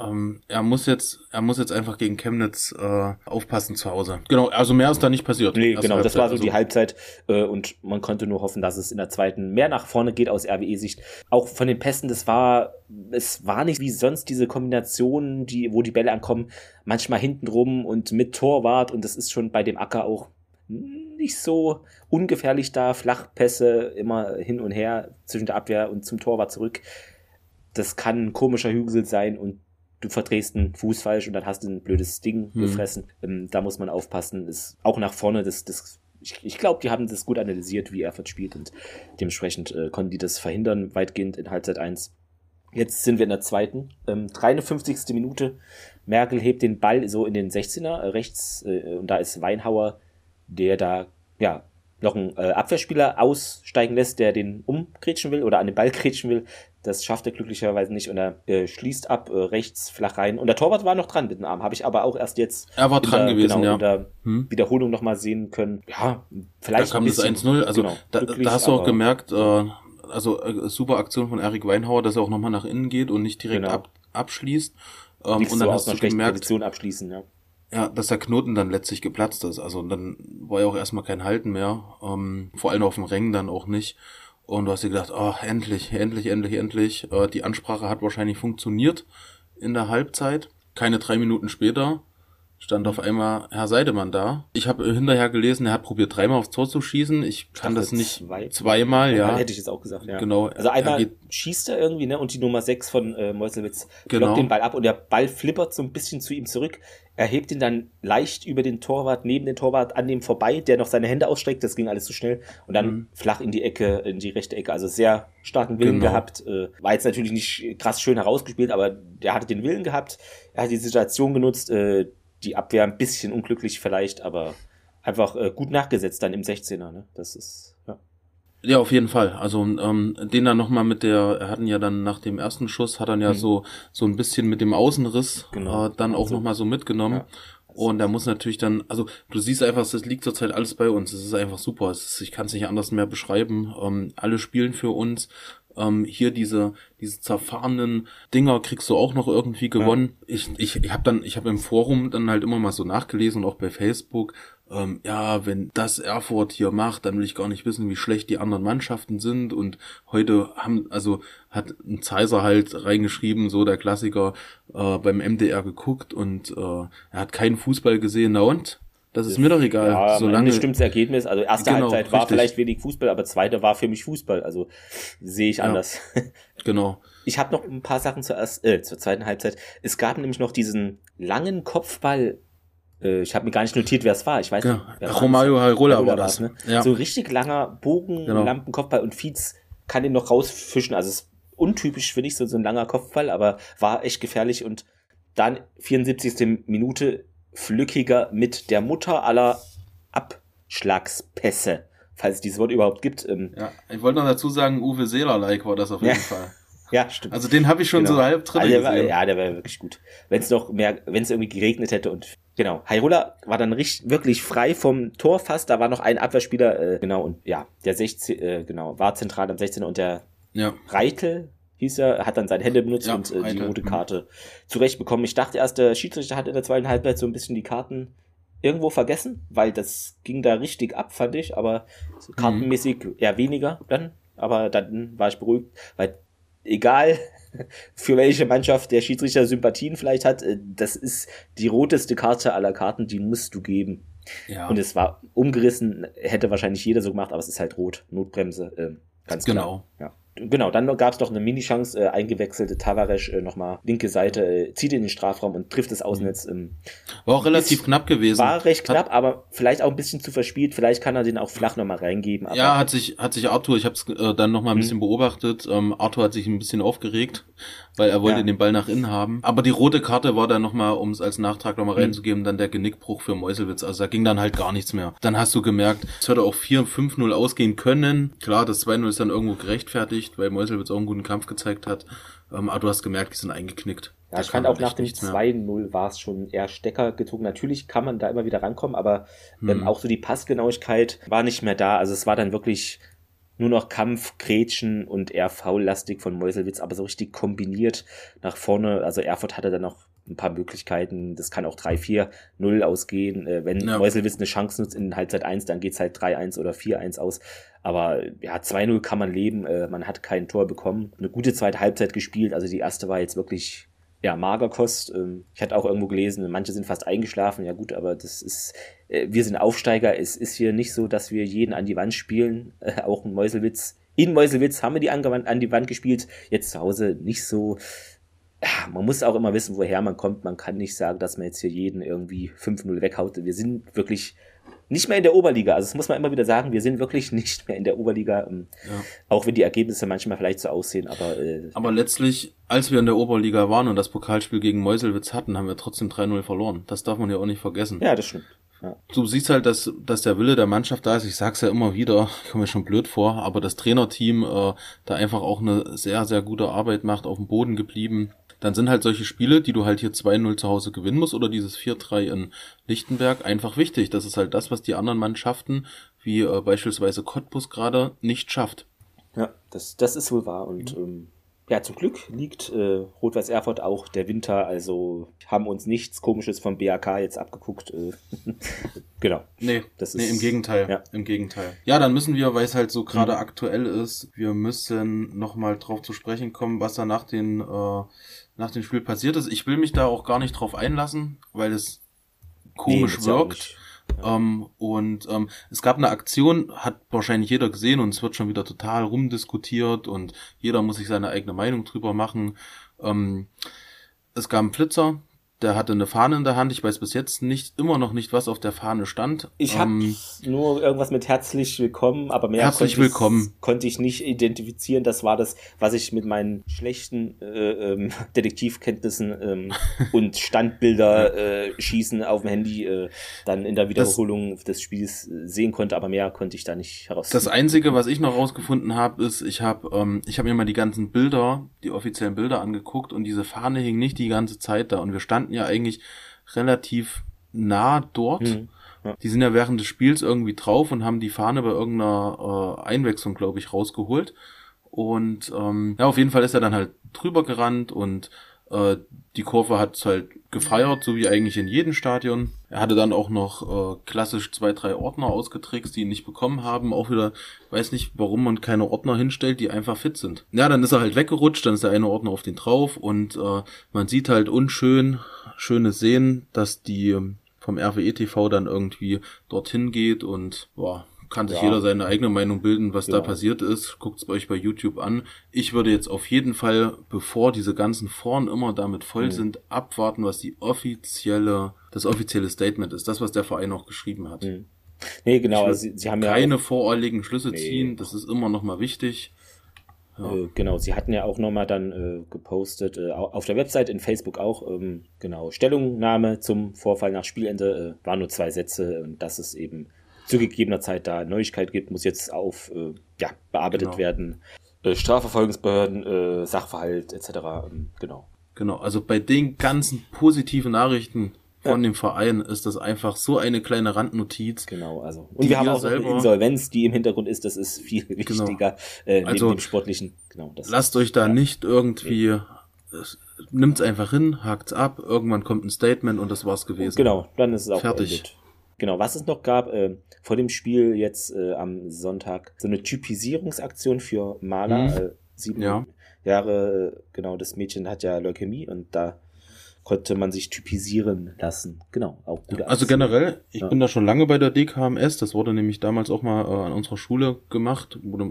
Ähm, er muss jetzt, er muss jetzt einfach gegen Chemnitz äh, aufpassen zu Hause. Genau, also mehr ist da nicht passiert. Nee, genau, Halbzeit, das war so also. die Halbzeit äh, und man konnte nur hoffen, dass es in der zweiten mehr nach vorne geht aus RWE-Sicht. Auch von den Pässen, das war, es war nicht wie sonst diese Kombinationen, die, wo die Bälle ankommen, manchmal hintenrum und mit Torwart und das ist schon bei dem Acker auch nicht so ungefährlich da, Flachpässe immer hin und her zwischen der Abwehr und zum Torwart zurück. Das kann ein komischer Hügel sein und du verdrehst einen Fuß falsch und dann hast du ein blödes Ding hm. gefressen. Ähm, da muss man aufpassen. Ist auch nach vorne, das, das, ich, ich glaube, die haben das gut analysiert, wie Erfurt spielt und dementsprechend äh, konnten die das verhindern, weitgehend in Halbzeit 1. Jetzt sind wir in der zweiten. Ähm, 53. Minute. Merkel hebt den Ball so in den 16er äh, rechts äh, und da ist Weinhauer, der da ja noch einen äh, Abwehrspieler aussteigen lässt, der den umgrätschen will oder an den Ball grätschen will. Das schafft er glücklicherweise nicht und er äh, schließt ab äh, rechts flach rein. Und der Torwart war noch dran mit dem Arm, habe ich aber auch erst jetzt er war dran der, gewesen, genau, ja. in der hm? Wiederholung nochmal sehen können. Ja, vielleicht. Da kam das 1-0, also genau, da, da, hast du auch gemerkt, äh, also äh, super Aktion von Erik Weinhauer, dass er auch nochmal nach innen geht und nicht direkt genau. ab, abschließt. Ähm, und dann so hast du gemerkt, Position abschließen, ja. Ja, dass der Knoten dann letztlich geplatzt ist. Also dann war ja auch erstmal kein Halten mehr. Ähm, vor allem auf dem Rängen dann auch nicht. Und du hast dir gedacht, oh, endlich, endlich, endlich, endlich. Äh, die Ansprache hat wahrscheinlich funktioniert in der Halbzeit. Keine drei Minuten später stand auf einmal Herr Seidemann da. Ich habe hinterher gelesen, er hat probiert dreimal aufs Tor zu schießen. Ich kann das nicht zwei, zweimal, ja. Hätte ich jetzt auch gesagt, ja. Genau. Also einmal er schießt er irgendwie, ne, und die Nummer 6 von äh, Meuselwitz genau. blockt den Ball ab und der Ball flippert so ein bisschen zu ihm zurück. Er hebt ihn dann leicht über den Torwart, neben den Torwart an dem vorbei, der noch seine Hände ausstreckt. Das ging alles zu schnell. Und dann mhm. flach in die Ecke, in die rechte Ecke. Also sehr starken Willen genau. gehabt. Äh, war jetzt natürlich nicht krass schön herausgespielt, aber der hatte den Willen gehabt. Er hat die Situation genutzt. Äh, die Abwehr ein bisschen unglücklich vielleicht, aber einfach äh, gut nachgesetzt dann im 16er. Ne? Das ist ja, auf jeden Fall. Also ähm, den dann nochmal mit der, er hatten ja dann nach dem ersten Schuss, hat er ja mhm. so so ein bisschen mit dem Außenriss genau. äh, dann auch also, nochmal so mitgenommen. Ja. Und er muss natürlich dann, also du siehst einfach, es liegt zurzeit alles bei uns. Es ist einfach super. Ist, ich kann es nicht anders mehr beschreiben. Ähm, alle spielen für uns. Ähm, hier diese diese zerfahrenen Dinger kriegst du auch noch irgendwie gewonnen. Ja. Ich ich ich habe dann ich habe im Forum dann halt immer mal so nachgelesen und auch bei Facebook ähm, ja, wenn das Erfurt hier macht, dann will ich gar nicht wissen, wie schlecht die anderen Mannschaften sind. Und heute haben, also hat ein Zeiser halt reingeschrieben, so der Klassiker, äh, beim MDR geguckt und äh, er hat keinen Fußball gesehen. Na und? Das ist mir doch egal. Ja, solange stimmt das Ergebnis. Also erste genau, Halbzeit war richtig. vielleicht wenig Fußball, aber zweite war für mich Fußball. Also sehe ich anders. Ja, genau. Ich habe noch ein paar Sachen zur, erst, äh, zur zweiten Halbzeit. Es gab nämlich noch diesen langen Kopfball äh, ich habe mir gar nicht notiert, wer es war. Ich weiß genau. nicht. Romario Hairola war das. Ne? Ja. So ein richtig langer Bogen, genau. Lampenkopfball und Fietz kann den noch rausfischen. Also es ist untypisch für dich, so, so ein langer Kopfball, aber war echt gefährlich und dann 74. Minute Flückiger mit der Mutter aller Abschlagspässe, falls es dieses Wort überhaupt gibt. Ähm, ja, ich wollte noch dazu sagen, Uwe Seeler-like war das auf jeden ja. Fall. Ja, stimmt. Also den habe ich schon genau. so halb drin also gesehen. War, ja, der war wirklich gut. Wenn es noch mehr, wenn es irgendwie geregnet hätte und genau, Hairola war dann richtig, wirklich frei vom Tor fast. Da war noch ein Abwehrspieler, äh, genau und ja, der 16, äh, genau war zentral am 16 und der ja. Reitel hieß er, hat dann seine Hände benutzt ja, und äh, die rote mhm. Karte mhm. zurecht bekommen. Ich dachte erst, der Schiedsrichter hat in der zweiten Halbzeit so ein bisschen die Karten irgendwo vergessen, weil das ging da richtig ab, fand ich, aber mhm. kartenmäßig eher weniger dann. Aber dann war ich beruhigt, weil egal für welche Mannschaft der Schiedsrichter Sympathien vielleicht hat, äh, das ist die roteste Karte aller Karten, die musst du geben. Ja. Und es war umgerissen, hätte wahrscheinlich jeder so gemacht, aber es ist halt rot, Notbremse, äh, ganz genau. Klar. Ja. Genau, dann gab es noch eine Mini-Chance, äh, eingewechselte Tavares äh, nochmal linke Seite, äh, zieht in den Strafraum und trifft das Außennetz. Ähm, war auch relativ ist, knapp gewesen. War recht knapp, hat, aber vielleicht auch ein bisschen zu verspielt. Vielleicht kann er den auch flach nochmal reingeben. ja, hat sich, hat sich Arthur, ich habe es äh, dann nochmal ein mhm. bisschen beobachtet, ähm, Arthur hat sich ein bisschen aufgeregt, weil er wollte ja. den Ball nach innen haben. Aber die rote Karte war dann nochmal, um es als Nachtrag nochmal mhm. reinzugeben, dann der Genickbruch für Meuselwitz. Also da ging dann halt gar nichts mehr. Dann hast du gemerkt, es hätte auch 4-5-0 ausgehen können. Klar, das 2-0 ist dann irgendwo gerechtfertigt, weil Meuselwitz auch einen guten Kampf gezeigt hat. Ähm, aber du hast gemerkt, die sind eingeknickt. Ja, ich fand auch nach dem 2-0 war es schon eher Stecker gezogen. Natürlich kann man da immer wieder rankommen, aber ähm, hm. auch so die Passgenauigkeit war nicht mehr da. Also es war dann wirklich nur noch Kampf, Gretchen und eher faullastig von Meuselwitz, aber so richtig kombiniert nach vorne. Also Erfurt hatte dann noch ein paar Möglichkeiten. Das kann auch 3-4-0 ausgehen. Äh, wenn ja. Meuselwitz eine Chance nutzt in Halbzeit 1, dann geht's halt 3-1 oder 4-1 aus. Aber ja, 2-0 kann man leben. Äh, man hat kein Tor bekommen. Eine gute zweite Halbzeit gespielt. Also die erste war jetzt wirklich ja, Magerkost. Ähm, ich hatte auch irgendwo gelesen, manche sind fast eingeschlafen. Ja gut, aber das ist, äh, wir sind Aufsteiger. Es ist hier nicht so, dass wir jeden an die Wand spielen. Auch ein Meuselwitz. In Meuselwitz haben wir die an die Wand gespielt. Jetzt zu Hause nicht so man muss auch immer wissen, woher man kommt. Man kann nicht sagen, dass man jetzt hier jeden irgendwie 5-0 weghaut. Wir sind wirklich nicht mehr in der Oberliga. Also das muss man immer wieder sagen, wir sind wirklich nicht mehr in der Oberliga. Ähm, ja. Auch wenn die Ergebnisse manchmal vielleicht so aussehen, aber. Äh, aber letztlich, als wir in der Oberliga waren und das Pokalspiel gegen Meuselwitz hatten, haben wir trotzdem 3-0 verloren. Das darf man ja auch nicht vergessen. Ja, das stimmt. Ja. Du siehst halt, dass, dass der Wille der Mannschaft da ist. Ich sag's ja immer wieder, ich komme mir schon blöd vor, aber das Trainerteam äh, da einfach auch eine sehr, sehr gute Arbeit macht, auf dem Boden geblieben dann sind halt solche Spiele, die du halt hier 2-0 zu Hause gewinnen musst oder dieses 4-3 in Lichtenberg einfach wichtig. Das ist halt das, was die anderen Mannschaften, wie äh, beispielsweise Cottbus gerade, nicht schafft. Ja, das, das ist wohl wahr und mhm. ähm, ja, zum Glück liegt äh, Rot-Weiß Erfurt auch der Winter, also haben uns nichts Komisches vom BAK jetzt abgeguckt. Äh, genau. Nee, das ist, nee, im Gegenteil. Ja. Im Gegenteil. Ja, dann müssen wir, weil es halt so gerade mhm. aktuell ist, wir müssen nochmal drauf zu sprechen kommen, was da nach den, äh, nach dem Spiel passiert ist. Ich will mich da auch gar nicht drauf einlassen, weil es komisch nee, wirkt. Ähm, und ähm, es gab eine Aktion, hat wahrscheinlich jeder gesehen und es wird schon wieder total rumdiskutiert und jeder muss sich seine eigene Meinung drüber machen. Ähm, es gab einen Flitzer, der hatte eine Fahne in der Hand. Ich weiß bis jetzt nicht, immer noch nicht, was auf der Fahne stand. Ich habe ähm, nur irgendwas mit herzlich willkommen, aber mehr herzlich konnte, willkommen. Ich, konnte ich nicht identifizieren. Das war das, was ich mit meinen schlechten äh, ähm, Detektivkenntnissen ähm, und Standbilder äh, schießen auf dem Handy äh, dann in der Wiederholung das, des Spiels sehen konnte, aber mehr konnte ich da nicht herausfinden. Das einzige, was ich noch rausgefunden habe, ist, ich habe ähm, ich habe mir mal die ganzen Bilder, die offiziellen Bilder angeguckt und diese Fahne hing nicht die ganze Zeit da und wir standen ja eigentlich relativ nah dort. Mhm. Ja. Die sind ja während des Spiels irgendwie drauf und haben die Fahne bei irgendeiner äh, Einwechslung, glaube ich, rausgeholt. Und ähm, ja, auf jeden Fall ist er dann halt drüber gerannt und äh, die Kurve hat halt gefeiert, so wie eigentlich in jedem Stadion. Er hatte dann auch noch äh, klassisch zwei, drei Ordner ausgetrickst, die ihn nicht bekommen haben. Auch wieder, weiß nicht, warum man keine Ordner hinstellt, die einfach fit sind. Ja, dann ist er halt weggerutscht, dann ist der eine Ordner auf den drauf und äh, man sieht halt unschön, schöne Sehen, dass die ähm, vom RWE TV dann irgendwie dorthin geht und boah, kann sich ja. jeder seine eigene Meinung bilden, was ja. da passiert ist. Guckt es euch bei YouTube an. Ich würde jetzt auf jeden Fall, bevor diese ganzen Foren immer damit voll mhm. sind, abwarten, was die offizielle, das offizielle Statement ist. Das, was der Verein auch geschrieben hat. Mhm. Nee, genau. Also sie, sie haben keine ja keine voreiligen Schlüsse nee. ziehen. Das ist immer noch mal wichtig. Ja. Äh, genau, sie hatten ja auch nochmal dann äh, gepostet, äh, auf der Website, in Facebook auch, ähm, genau, Stellungnahme zum Vorfall nach Spielende, äh, waren nur zwei Sätze und das ist eben zu gegebener Zeit da Neuigkeit gibt, muss jetzt auf äh, ja, bearbeitet genau. werden. Äh, Strafverfolgungsbehörden, äh, Sachverhalt etc. Ähm, genau. Genau, also bei den ganzen positiven Nachrichten von ja. dem Verein ist das einfach so eine kleine Randnotiz. Genau, also. Und wir haben auch selber, eine Insolvenz, die im Hintergrund ist, das ist viel genau. wichtiger äh, neben also, dem sportlichen. Genau, das lasst euch da ja. nicht irgendwie ja. nimmt's einfach hin, hakt's ab, irgendwann kommt ein Statement und das war's gewesen. Genau, dann ist es auch fertig. Genau, was es noch gab, äh, vor dem Spiel jetzt äh, am Sonntag, so eine Typisierungsaktion für Maler, mhm. äh, sieben ja. Jahre, genau, das Mädchen hat ja Leukämie und da konnte man sich typisieren lassen. Genau, auch gut. Ja, also generell, ich ja. bin da schon lange bei der DKMS. Das wurde nämlich damals auch mal äh, an unserer Schule gemacht. Wurde,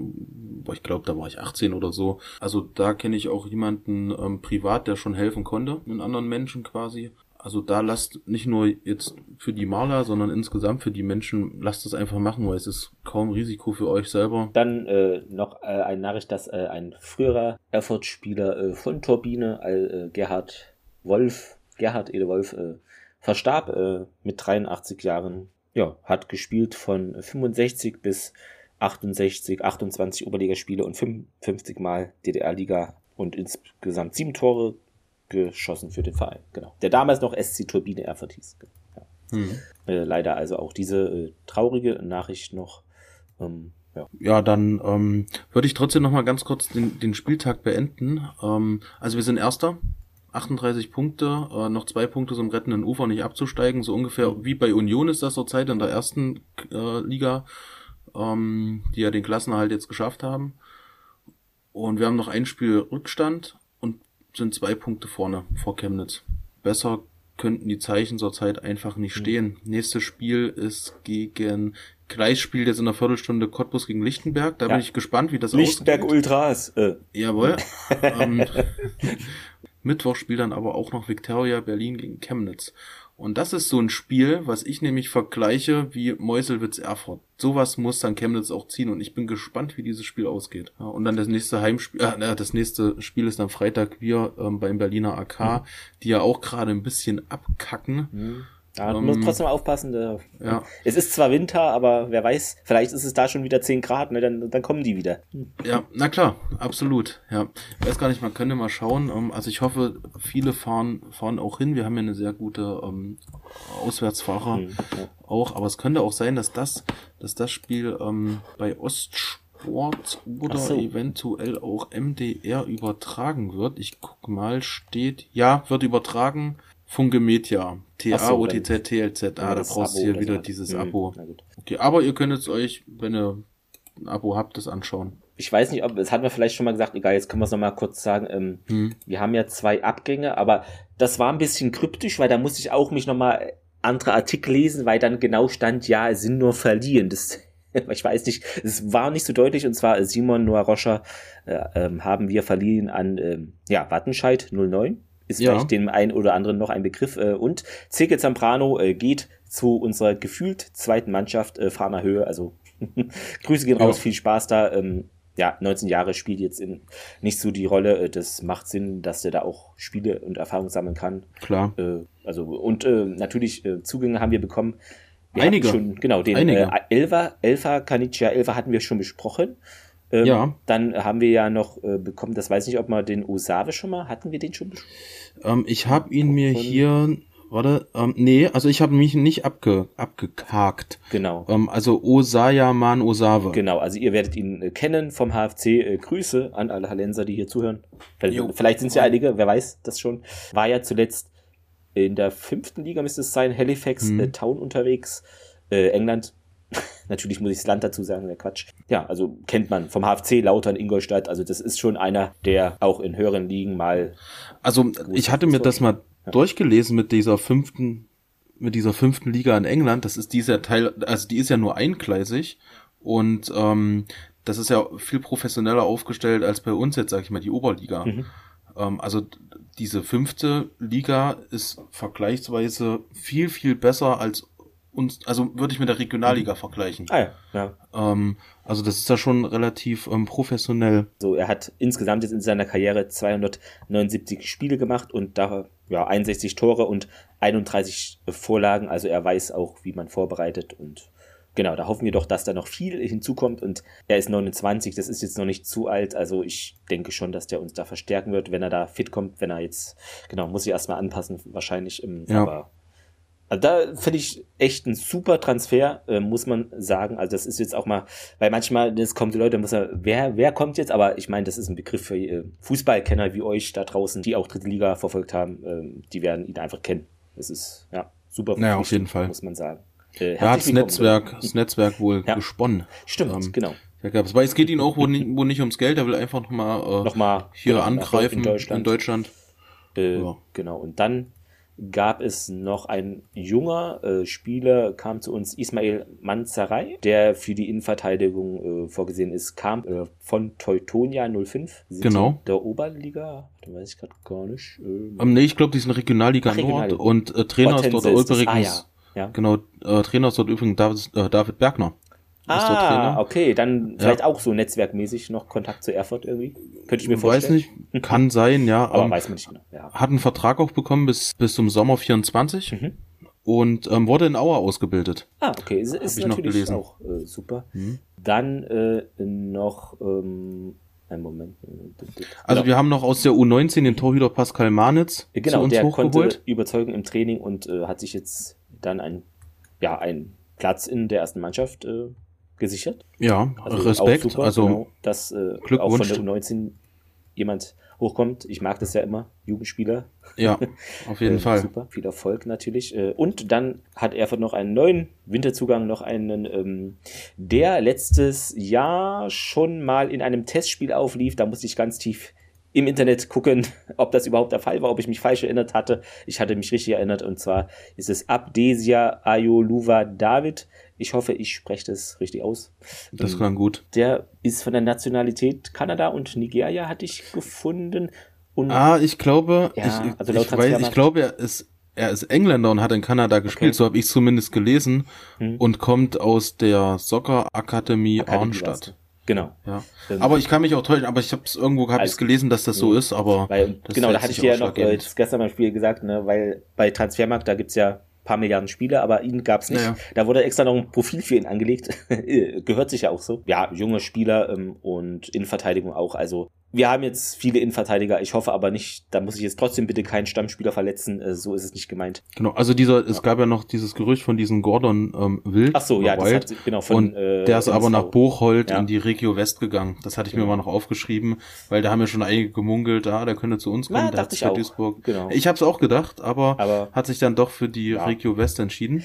ich glaube, da war ich 18 oder so. Also da kenne ich auch jemanden ähm, privat, der schon helfen konnte, mit anderen Menschen quasi. Also da lasst nicht nur jetzt für die Maler, sondern insgesamt für die Menschen, lasst es einfach machen, weil es ist kaum Risiko für euch selber. Dann äh, noch äh, eine Nachricht, dass äh, ein früherer Erfurt-Spieler äh, von Turbine, äh, Gerhard Wolf, Gerhard Ede Wolf, äh, verstarb mit 83 Jahren. Ja, hat gespielt von 65 bis 68, 28 Oberligaspiele und 55 Mal DDR-Liga und insgesamt sieben Tore geschossen für den Verein. Genau. Der damals noch SC Turbine Erfurt hieß. Ja. Mhm. Äh, leider also auch diese äh, traurige Nachricht noch. Ähm, ja. ja, dann ähm, würde ich trotzdem noch mal ganz kurz den, den Spieltag beenden. Ähm, also wir sind Erster, 38 Punkte, äh, noch zwei Punkte zum rettenden Ufer nicht abzusteigen, so ungefähr wie bei Union ist das zurzeit in der ersten äh, Liga, ähm, die ja den Klassenerhalt jetzt geschafft haben. Und wir haben noch ein Spiel Rückstand sind zwei Punkte vorne vor Chemnitz. Besser könnten die Zeichen zurzeit einfach nicht stehen. Mhm. Nächstes Spiel ist gegen Kreisspiel jetzt in der Viertelstunde Cottbus gegen Lichtenberg. Da ja. bin ich gespannt, wie das Lichtenberg ausgeht. Ultras. Äh. Jawohl. ähm, Mittwoch spielt dann aber auch noch Victoria Berlin gegen Chemnitz. Und das ist so ein Spiel, was ich nämlich vergleiche wie Meuselwitz Erfurt. Sowas muss dann Chemnitz auch ziehen und ich bin gespannt, wie dieses Spiel ausgeht. Ja, und dann das nächste Heimspiel, äh, das nächste Spiel ist dann Freitag wir ähm, beim Berliner AK, mhm. die ja auch gerade ein bisschen abkacken. Mhm. Ja, du ähm, musst trotzdem aufpassen. Äh, ja. Es ist zwar Winter, aber wer weiß, vielleicht ist es da schon wieder 10 Grad, ne? dann, dann kommen die wieder. Ja, na klar, absolut. Ja, ich weiß gar nicht, man könnte mal schauen. Ähm, also ich hoffe, viele fahren, fahren auch hin. Wir haben ja eine sehr gute ähm, Auswärtsfahrer mhm, ja. auch, aber es könnte auch sein, dass das, dass das Spiel ähm, bei Ostsport oder so. eventuell auch MDR übertragen wird. Ich guck mal, steht, ja, wird übertragen. Funke Media. T-A-O-T-Z, T-L-Z. Ah, da brauchst du hier wieder dieses mhm. Abo. Okay, aber ihr könnt es euch, wenn ihr ein Abo habt, das anschauen. Ich weiß nicht, ob, es hat man vielleicht schon mal gesagt, egal, jetzt können wir es nochmal kurz sagen. Ähm, hm. Wir haben ja zwei Abgänge, aber das war ein bisschen kryptisch, weil da musste ich auch mich nochmal andere Artikel lesen, weil dann genau stand, ja, es sind nur verliehen. Das, ich weiß nicht, es war nicht so deutlich, und zwar Simon Noah Rocher äh, ähm, haben wir verliehen an, ähm, ja, Wattenscheid 09 ist ja. vielleicht dem einen oder anderen noch ein Begriff. Äh, und Zeke Zambrano äh, geht zu unserer gefühlt zweiten Mannschaft, äh, Fahner Höhe. Also Grüße gehen raus, ja. viel Spaß da. Ähm, ja, 19 Jahre spielt jetzt in, nicht so die Rolle. Äh, das macht Sinn, dass der da auch Spiele und Erfahrung sammeln kann. Klar. Äh, also und äh, natürlich Zugänge haben wir bekommen. Wir Einige. Schon, genau, den Einige. Elva, Elfa, Kanicia Elva hatten wir schon besprochen. Ähm, ja. Dann haben wir ja noch äh, bekommen, das weiß nicht, ob wir den Osave schon mal, hatten wir den schon besprochen? Ähm, ich habe ihn mir hier, warte, ähm, nee, also ich habe mich nicht abge, abgehakt. Genau. Ähm, also Osayaman Osave. Genau, also ihr werdet ihn äh, kennen vom HFC. Äh, Grüße an alle Hallenser, die hier zuhören. Vielleicht, vielleicht sind es ja einige, wer weiß das schon. War ja zuletzt in der fünften Liga, müsste es sein, Halifax hm. äh, Town unterwegs. Äh, England Natürlich muss ich das Land dazu sagen, der Quatsch. Ja, also kennt man vom HFC Lautern, Ingolstadt. Also das ist schon einer, der auch in höheren Ligen mal. Also ich hatte mir das mal ja. durchgelesen mit dieser fünften, mit dieser fünften Liga in England. Das ist dieser Teil, also die ist ja nur eingleisig und ähm, das ist ja viel professioneller aufgestellt als bei uns jetzt, sag ich mal, die Oberliga. Mhm. Ähm, also diese fünfte Liga ist vergleichsweise viel, viel besser als und also würde ich mit der Regionalliga mhm. vergleichen. Ah ja, ja. Ähm, also das ist ja schon relativ ähm, professionell. So, er hat insgesamt jetzt in seiner Karriere 279 Spiele gemacht und da ja 61 Tore und 31 Vorlagen. Also er weiß auch, wie man vorbereitet und genau, da hoffen wir doch, dass da noch viel hinzukommt und er ist 29, das ist jetzt noch nicht zu alt. Also ich denke schon, dass der uns da verstärken wird, wenn er da fit kommt, wenn er jetzt genau muss ich erstmal anpassen wahrscheinlich. Im, ja. Aber also da finde ich echt ein super Transfer, äh, muss man sagen. Also das ist jetzt auch mal, weil manchmal, das kommt die Leute, muss man, wer, wer kommt jetzt? Aber ich meine, das ist ein Begriff für äh, Fußballkenner wie euch da draußen, die auch dritte Liga verfolgt haben, äh, die werden ihn einfach kennen. Das ist ja super. Ja, auf jeden Fall. Muss man sagen. Äh, da hat das Netzwerk, das Netzwerk wohl ja. gesponnen. Stimmt, ähm, genau. Da gab's, weil es geht ihm auch wohl nicht, wohl nicht ums Geld, er will einfach nochmal, äh, noch mal, hier genau, angreifen in Deutschland. In Deutschland. Äh, ja. Genau, und dann gab es noch ein junger äh, Spieler, kam zu uns, Ismail Manzarei, der für die Innenverteidigung äh, vorgesehen ist, kam äh, von Teutonia 05, genau. der Oberliga, da weiß ich gerade gar nicht. Ähm, um, nee, ich glaube, die sind Regionalliga Ach, Nord Regionalliga. und äh, Trainer ist dort übrigens, ah, ja. Ja. genau, äh, Trainer ist dort übrigens David, äh, David Bergner. Ah, okay, dann vielleicht ja. auch so netzwerkmäßig noch Kontakt zu Erfurt irgendwie. Könnte ich mir vorstellen. Weiß nicht, kann sein, ja. Aber ähm, weiß man nicht genau. Ja. Hat einen Vertrag auch bekommen bis, bis zum Sommer 24 mhm. und ähm, wurde in Auer ausgebildet. Ah, okay, ist, ist natürlich auch äh, super. Mhm. Dann äh, noch ähm, Moment. Also genau. wir haben noch aus der U19 den Torhüter Pascal Manitz genau, zu uns der hochgeholt. konnte überzeugen im Training und äh, hat sich jetzt dann ein ja ein Platz in der ersten Mannschaft äh, gesichert. Ja, also Respekt. Super, also genau, dass äh, auch von der U19 jemand hochkommt. Ich mag das ja immer, Jugendspieler. Ja, auf jeden äh, Fall. Super, viel Erfolg natürlich. Äh, und dann hat Erfurt noch einen neuen Winterzugang, noch einen, ähm, der letztes Jahr schon mal in einem Testspiel auflief. Da musste ich ganz tief im Internet gucken, ob das überhaupt der Fall war, ob ich mich falsch erinnert hatte. Ich hatte mich richtig erinnert und zwar ist es Abdesia Ayoluva David. Ich hoffe, ich spreche das richtig aus. Das klang gut. Der ist von der Nationalität Kanada und Nigeria, hatte ich gefunden. Und ah, ich glaube, ja, ich, also ich, weiß, ich glaube, er ist er ist Engländer und hat in Kanada gespielt, okay. so habe ich zumindest gelesen, hm. und kommt aus der Soccer Akademie, Arnstadt. Genau. Ja. Ähm, aber ich kann mich auch täuschen, aber ich habe es irgendwo hab also, gelesen, dass das so ist, aber weil, genau, da hatte ich dir ja noch äh, gestern beim Spiel gesagt, ne, weil bei Transfermarkt da gibt's ja paar Milliarden Spiele, aber ihn gab's nicht. Ja. Da wurde extra noch ein Profil für ihn angelegt. Gehört sich ja auch so. Ja, junge Spieler ähm, und Innenverteidigung auch. Also wir haben jetzt viele Innenverteidiger. Ich hoffe aber nicht, da muss ich jetzt trotzdem bitte keinen Stammspieler verletzen. Äh, so ist es nicht gemeint. Genau, also dieser, ja. es gab ja noch dieses Gerücht von diesem Gordon ähm, Wild. Ach so, ja, das hat, genau von. Und äh, der ist aber nach Bocholt ja. in die Regio West gegangen. Das hatte ich genau. mir mal noch aufgeschrieben, weil da haben ja schon einige gemungelt, ah, der könnte zu uns kommen. Na, der dachte ich auch. Duisburg. Genau. Ich habe es auch gedacht, aber, aber, hat sich dann doch für die ja. Regio West entschieden.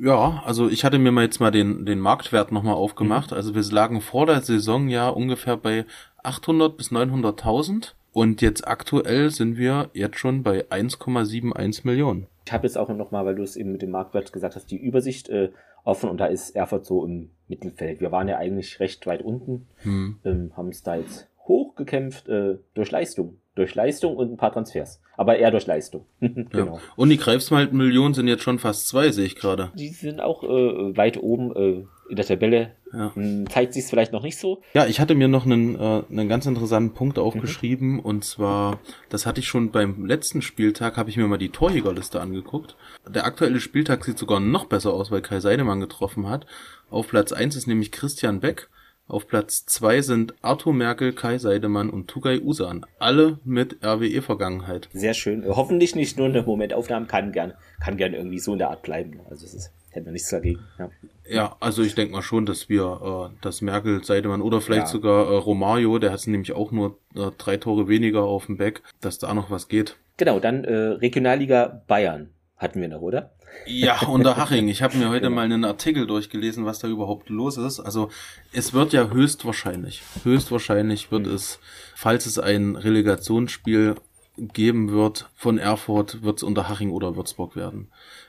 Ja, also ich hatte mir mal jetzt mal den, den Marktwert nochmal aufgemacht. Mhm. Also wir lagen vor der Saison ja ungefähr bei 800 bis 900.000 und jetzt aktuell sind wir jetzt schon bei 1,71 Millionen. Ich habe jetzt auch noch mal, weil du es eben mit dem Marktwert gesagt hast, die Übersicht äh, offen und da ist Erfurt so im Mittelfeld. Wir waren ja eigentlich recht weit unten, hm. ähm, haben es da jetzt hochgekämpft äh, durch Leistung. Durch Leistung und ein paar Transfers. Aber eher durch Leistung. genau. Ja. Und die Greifswald-Millionen sind jetzt schon fast zwei, sehe ich gerade. Die sind auch äh, weit oben äh, in der Tabelle. Ja. Hm, zeigt sich vielleicht noch nicht so. Ja, ich hatte mir noch einen, äh, einen ganz interessanten Punkt aufgeschrieben. Mhm. Und zwar, das hatte ich schon beim letzten Spieltag, habe ich mir mal die Torjägerliste angeguckt. Der aktuelle Spieltag sieht sogar noch besser aus, weil Kai Seidemann getroffen hat. Auf Platz eins ist nämlich Christian Beck auf Platz zwei sind Arthur Merkel, Kai Seidemann und Tugay Usan. Alle mit RWE-Vergangenheit. Sehr schön. Hoffentlich nicht nur eine Momentaufnahme, kann gern, kann gern irgendwie so in der Art bleiben. Also es ist, hätten wir nichts dagegen. Ja, ja also ich denke mal schon, dass wir, äh, dass Merkel, Seidemann oder vielleicht ja. sogar äh, Romario, der hat nämlich auch nur äh, drei Tore weniger auf dem Back, dass da noch was geht. Genau, dann äh, Regionalliga Bayern hatten wir noch, oder? Ja, Unterhaching. Ich habe mir heute genau. mal einen Artikel durchgelesen, was da überhaupt los ist. Also es wird ja höchstwahrscheinlich, höchstwahrscheinlich wird mhm. es, falls es ein Relegationsspiel geben wird von Erfurt, wird es Unterhaching oder Würzburg werden.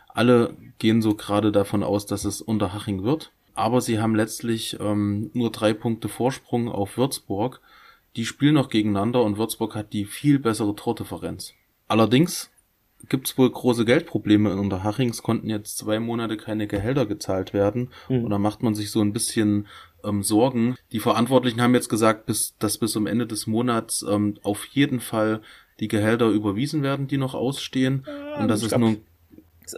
Alle gehen so gerade davon aus, dass es Unterhaching wird. Aber sie haben letztlich ähm, nur drei Punkte Vorsprung auf Würzburg. Die spielen noch gegeneinander und Würzburg hat die viel bessere Tordifferenz. Allerdings gibt es wohl große Geldprobleme in Unterhaching. Es konnten jetzt zwei Monate keine Gehälter gezahlt werden. Mhm. Und da macht man sich so ein bisschen ähm, Sorgen. Die Verantwortlichen haben jetzt gesagt, bis, dass bis zum Ende des Monats ähm, auf jeden Fall die Gehälter überwiesen werden, die noch ausstehen. Ja, und das ist glaub, nur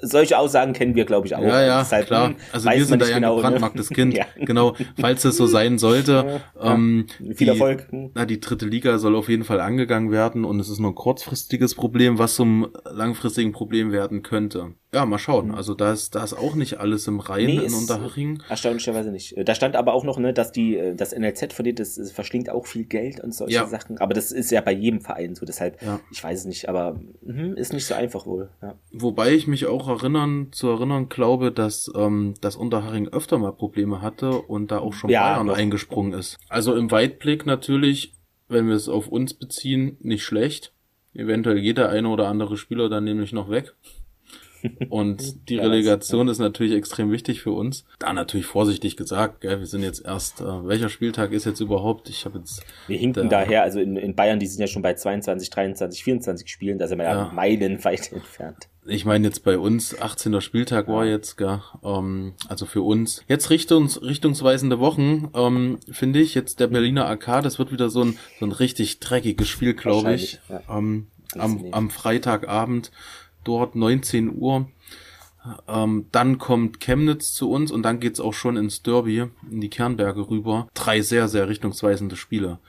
solche Aussagen kennen wir, glaube ich, auch. Ja, ja, halt, klar. Hm, also wir sind da ja genau, ein gebrandmarktes ne? Kind. ja. Genau, falls es so sein sollte. Ja, ähm, Viel die, Erfolg. Hm. Na, die dritte Liga soll auf jeden Fall angegangen werden und es ist nur ein kurzfristiges Problem, was zum langfristigen Problem werden könnte. Ja, mal schauen. Mhm. Also da ist, da ist auch nicht alles im Reinen nee, in Unterhaching. Erstaunlicherweise nicht. Da stand aber auch noch, ne, dass die, äh, das NLZ denen, das, das verschlingt auch viel Geld und solche ja. Sachen. Aber das ist ja bei jedem Verein so. Deshalb, ja. ich weiß es nicht, aber mh, ist nicht so einfach wohl. Ja. Wobei ich mich auch erinnern, zu erinnern glaube, dass ähm, das Unterhaching öfter mal Probleme hatte und da auch schon ja, Bayern doch. eingesprungen ist. Also im Weitblick natürlich, wenn wir es auf uns beziehen, nicht schlecht. Eventuell geht der eine oder andere Spieler dann nämlich noch weg. Und die Relegation ist natürlich extrem wichtig für uns. Da natürlich vorsichtig gesagt, gell, wir sind jetzt erst, äh, welcher Spieltag ist jetzt überhaupt? Ich habe jetzt. Wir hinken da, daher, also in, in Bayern, die sind ja schon bei 22, 23, 24 Spielen, da sind wir ja, ja meilenweit entfernt. Ich meine jetzt bei uns, 18. Spieltag war jetzt, gell, ähm, also für uns. Jetzt Richtungs, richtungsweisende Wochen, ähm, finde ich, jetzt der Berliner AK, das wird wieder so ein, so ein richtig dreckiges Spiel, glaube ich. Ja. Ähm, am, am Freitagabend dort 19 Uhr. Ähm, dann kommt Chemnitz zu uns und dann geht's auch schon ins Derby, in die Kernberge rüber. Drei sehr, sehr richtungsweisende Spiele.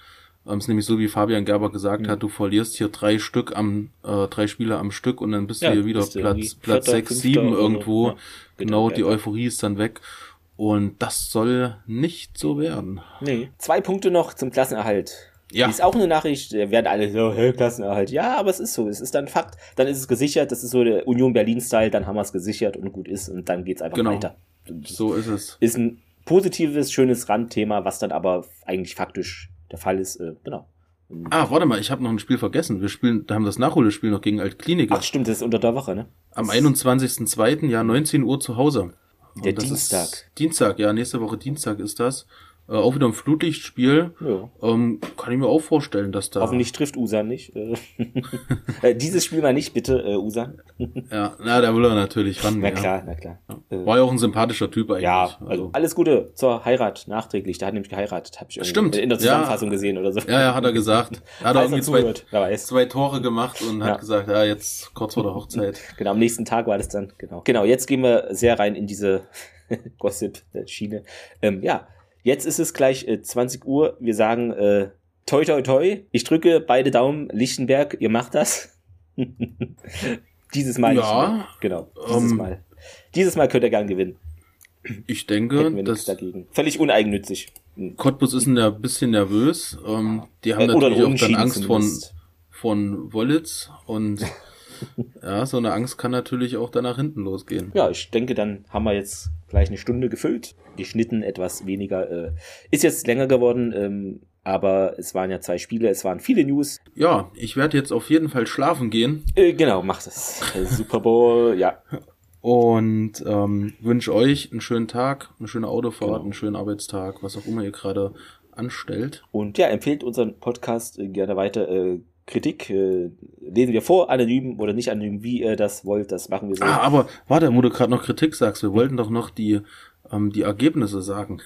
Ähm, ist nämlich so, wie Fabian Gerber gesagt mhm. hat, du verlierst hier drei Stück am, äh, drei Spiele am Stück und dann bist ja, du hier wieder Platz, Platz sechs, sieben irgendwo. Ja, genau, die Euphorie ist dann weg. Und das soll nicht so werden. Nee. Zwei Punkte noch zum Klassenerhalt. Ja. ist auch eine Nachricht, werden alle so, hey, Klassenerhalt. Ja, aber es ist so, es ist dann Fakt. Dann ist es gesichert, das ist so der Union Berlin-Style, dann haben wir es gesichert und gut ist und dann geht's einfach genau. weiter. So ist es. Ist ein positives, schönes Randthema, was dann aber eigentlich faktisch der Fall ist. Äh, genau. Ah, warte mal, ich habe noch ein Spiel vergessen. Wir spielen, da haben das Nachholspiel noch gegen Altkliniker. Ach stimmt, das ist unter der Woche, ne? Am 21.02., ja, 19 Uhr zu Hause. Der Dienstag. Dienstag, ja, nächste Woche Dienstag ist das. Äh, auch wieder ein Flutlichtspiel. Ja. Ähm, kann ich mir auch vorstellen, dass da. Hoffentlich trifft Usan nicht. Äh, äh, dieses Spiel mal nicht, bitte, äh, Usan. ja, na, da will er natürlich ran. Na klar, ja. na klar. War ja auch ein sympathischer Typ eigentlich. Ja, also, also alles Gute zur Heirat nachträglich. Der hat nämlich geheiratet, habe ich Stimmt. in der Zusammenfassung ja. gesehen oder so. Ja, ja, hat er gesagt. Er hat irgendwie zwei, zwei Tore gemacht und hat gesagt, ja, jetzt kurz vor der Hochzeit. Genau, am nächsten Tag war das dann, genau. Genau, jetzt gehen wir sehr rein in diese Gossip-Schiene. Ähm, ja, Jetzt ist es gleich äh, 20 Uhr. Wir sagen äh, toi toi toi. Ich drücke beide Daumen. Lichtenberg, ihr macht das. dieses Mal. Ja. Genau. Dieses um, ähm, Mal. Dieses Mal könnt ihr gern gewinnen. Ich denke, das dagegen. Völlig uneigennützig. Cottbus ist ein bisschen nervös. Ähm, die haben äh, natürlich auch dann Angst von, von Wollitz und ja, so eine Angst kann natürlich auch dann nach hinten losgehen. Ja, ich denke, dann haben wir jetzt gleich eine Stunde gefüllt. Geschnitten etwas weniger. Äh, ist jetzt länger geworden, ähm, aber es waren ja zwei Spiele, es waren viele News. Ja, ich werde jetzt auf jeden Fall schlafen gehen. Äh, genau, macht es. Super Bowl, ja. Und ähm, wünsche euch einen schönen Tag, eine schöne Autofahrt, genau. einen schönen Arbeitstag, was auch immer ihr gerade anstellt. Und ja, empfehlt unseren Podcast äh, gerne weiter. Äh, Kritik äh, lesen wir vor, anonym oder nicht anonym, wie ihr das wollt, das machen wir so. Ah, aber warte, wo du gerade noch Kritik sagst, wir wollten doch noch die, ähm, die Ergebnisse sagen,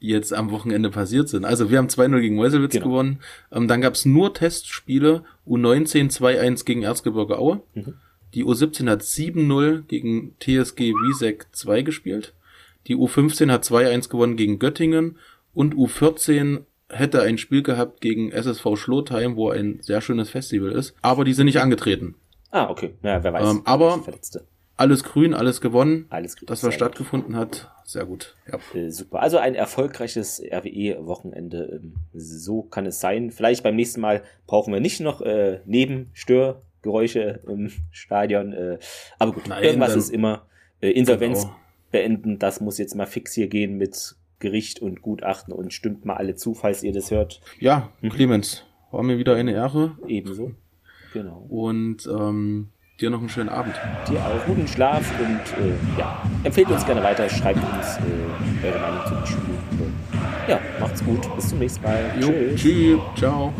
die jetzt am Wochenende passiert sind. Also wir haben 2-0 gegen Meuselwitz genau. gewonnen, ähm, dann gab's nur Testspiele, U19 2-1 gegen Erzgebirge Aue, mhm. die U17 hat 7-0 gegen TSG Wiesek 2 gespielt, die U15 hat 2-1 gewonnen gegen Göttingen und U14 hätte ein Spiel gehabt gegen SSV Schlotheim, wo ein sehr schönes Festival ist, aber die sind nicht angetreten. Ah, okay. Ja, wer weiß. Ähm, aber alles grün, alles gewonnen. Alles grün. Das, was stattgefunden gut. hat, sehr gut. Ja. Äh, super. Also ein erfolgreiches RWE-Wochenende. Ähm, so kann es sein. Vielleicht beim nächsten Mal brauchen wir nicht noch äh, Nebenstörgeräusche im Stadion. Äh, aber gut, Nein, irgendwas ist immer. Äh, Insolvenz genau. beenden, das muss jetzt mal fix hier gehen mit Gericht und Gutachten und stimmt mal alle zu, falls ihr das hört. Ja, mhm. Clemens, war mir wieder eine Ehre. Ebenso. Genau. Und ähm, dir noch einen schönen Abend. Dir auch guten Schlaf und äh, ja, empfehlt uns gerne weiter, schreibt uns äh, eure Meinung zum Spiel. Ja, macht's gut, bis zum nächsten Mal. Jo, tschüss. Tschüss, ciao.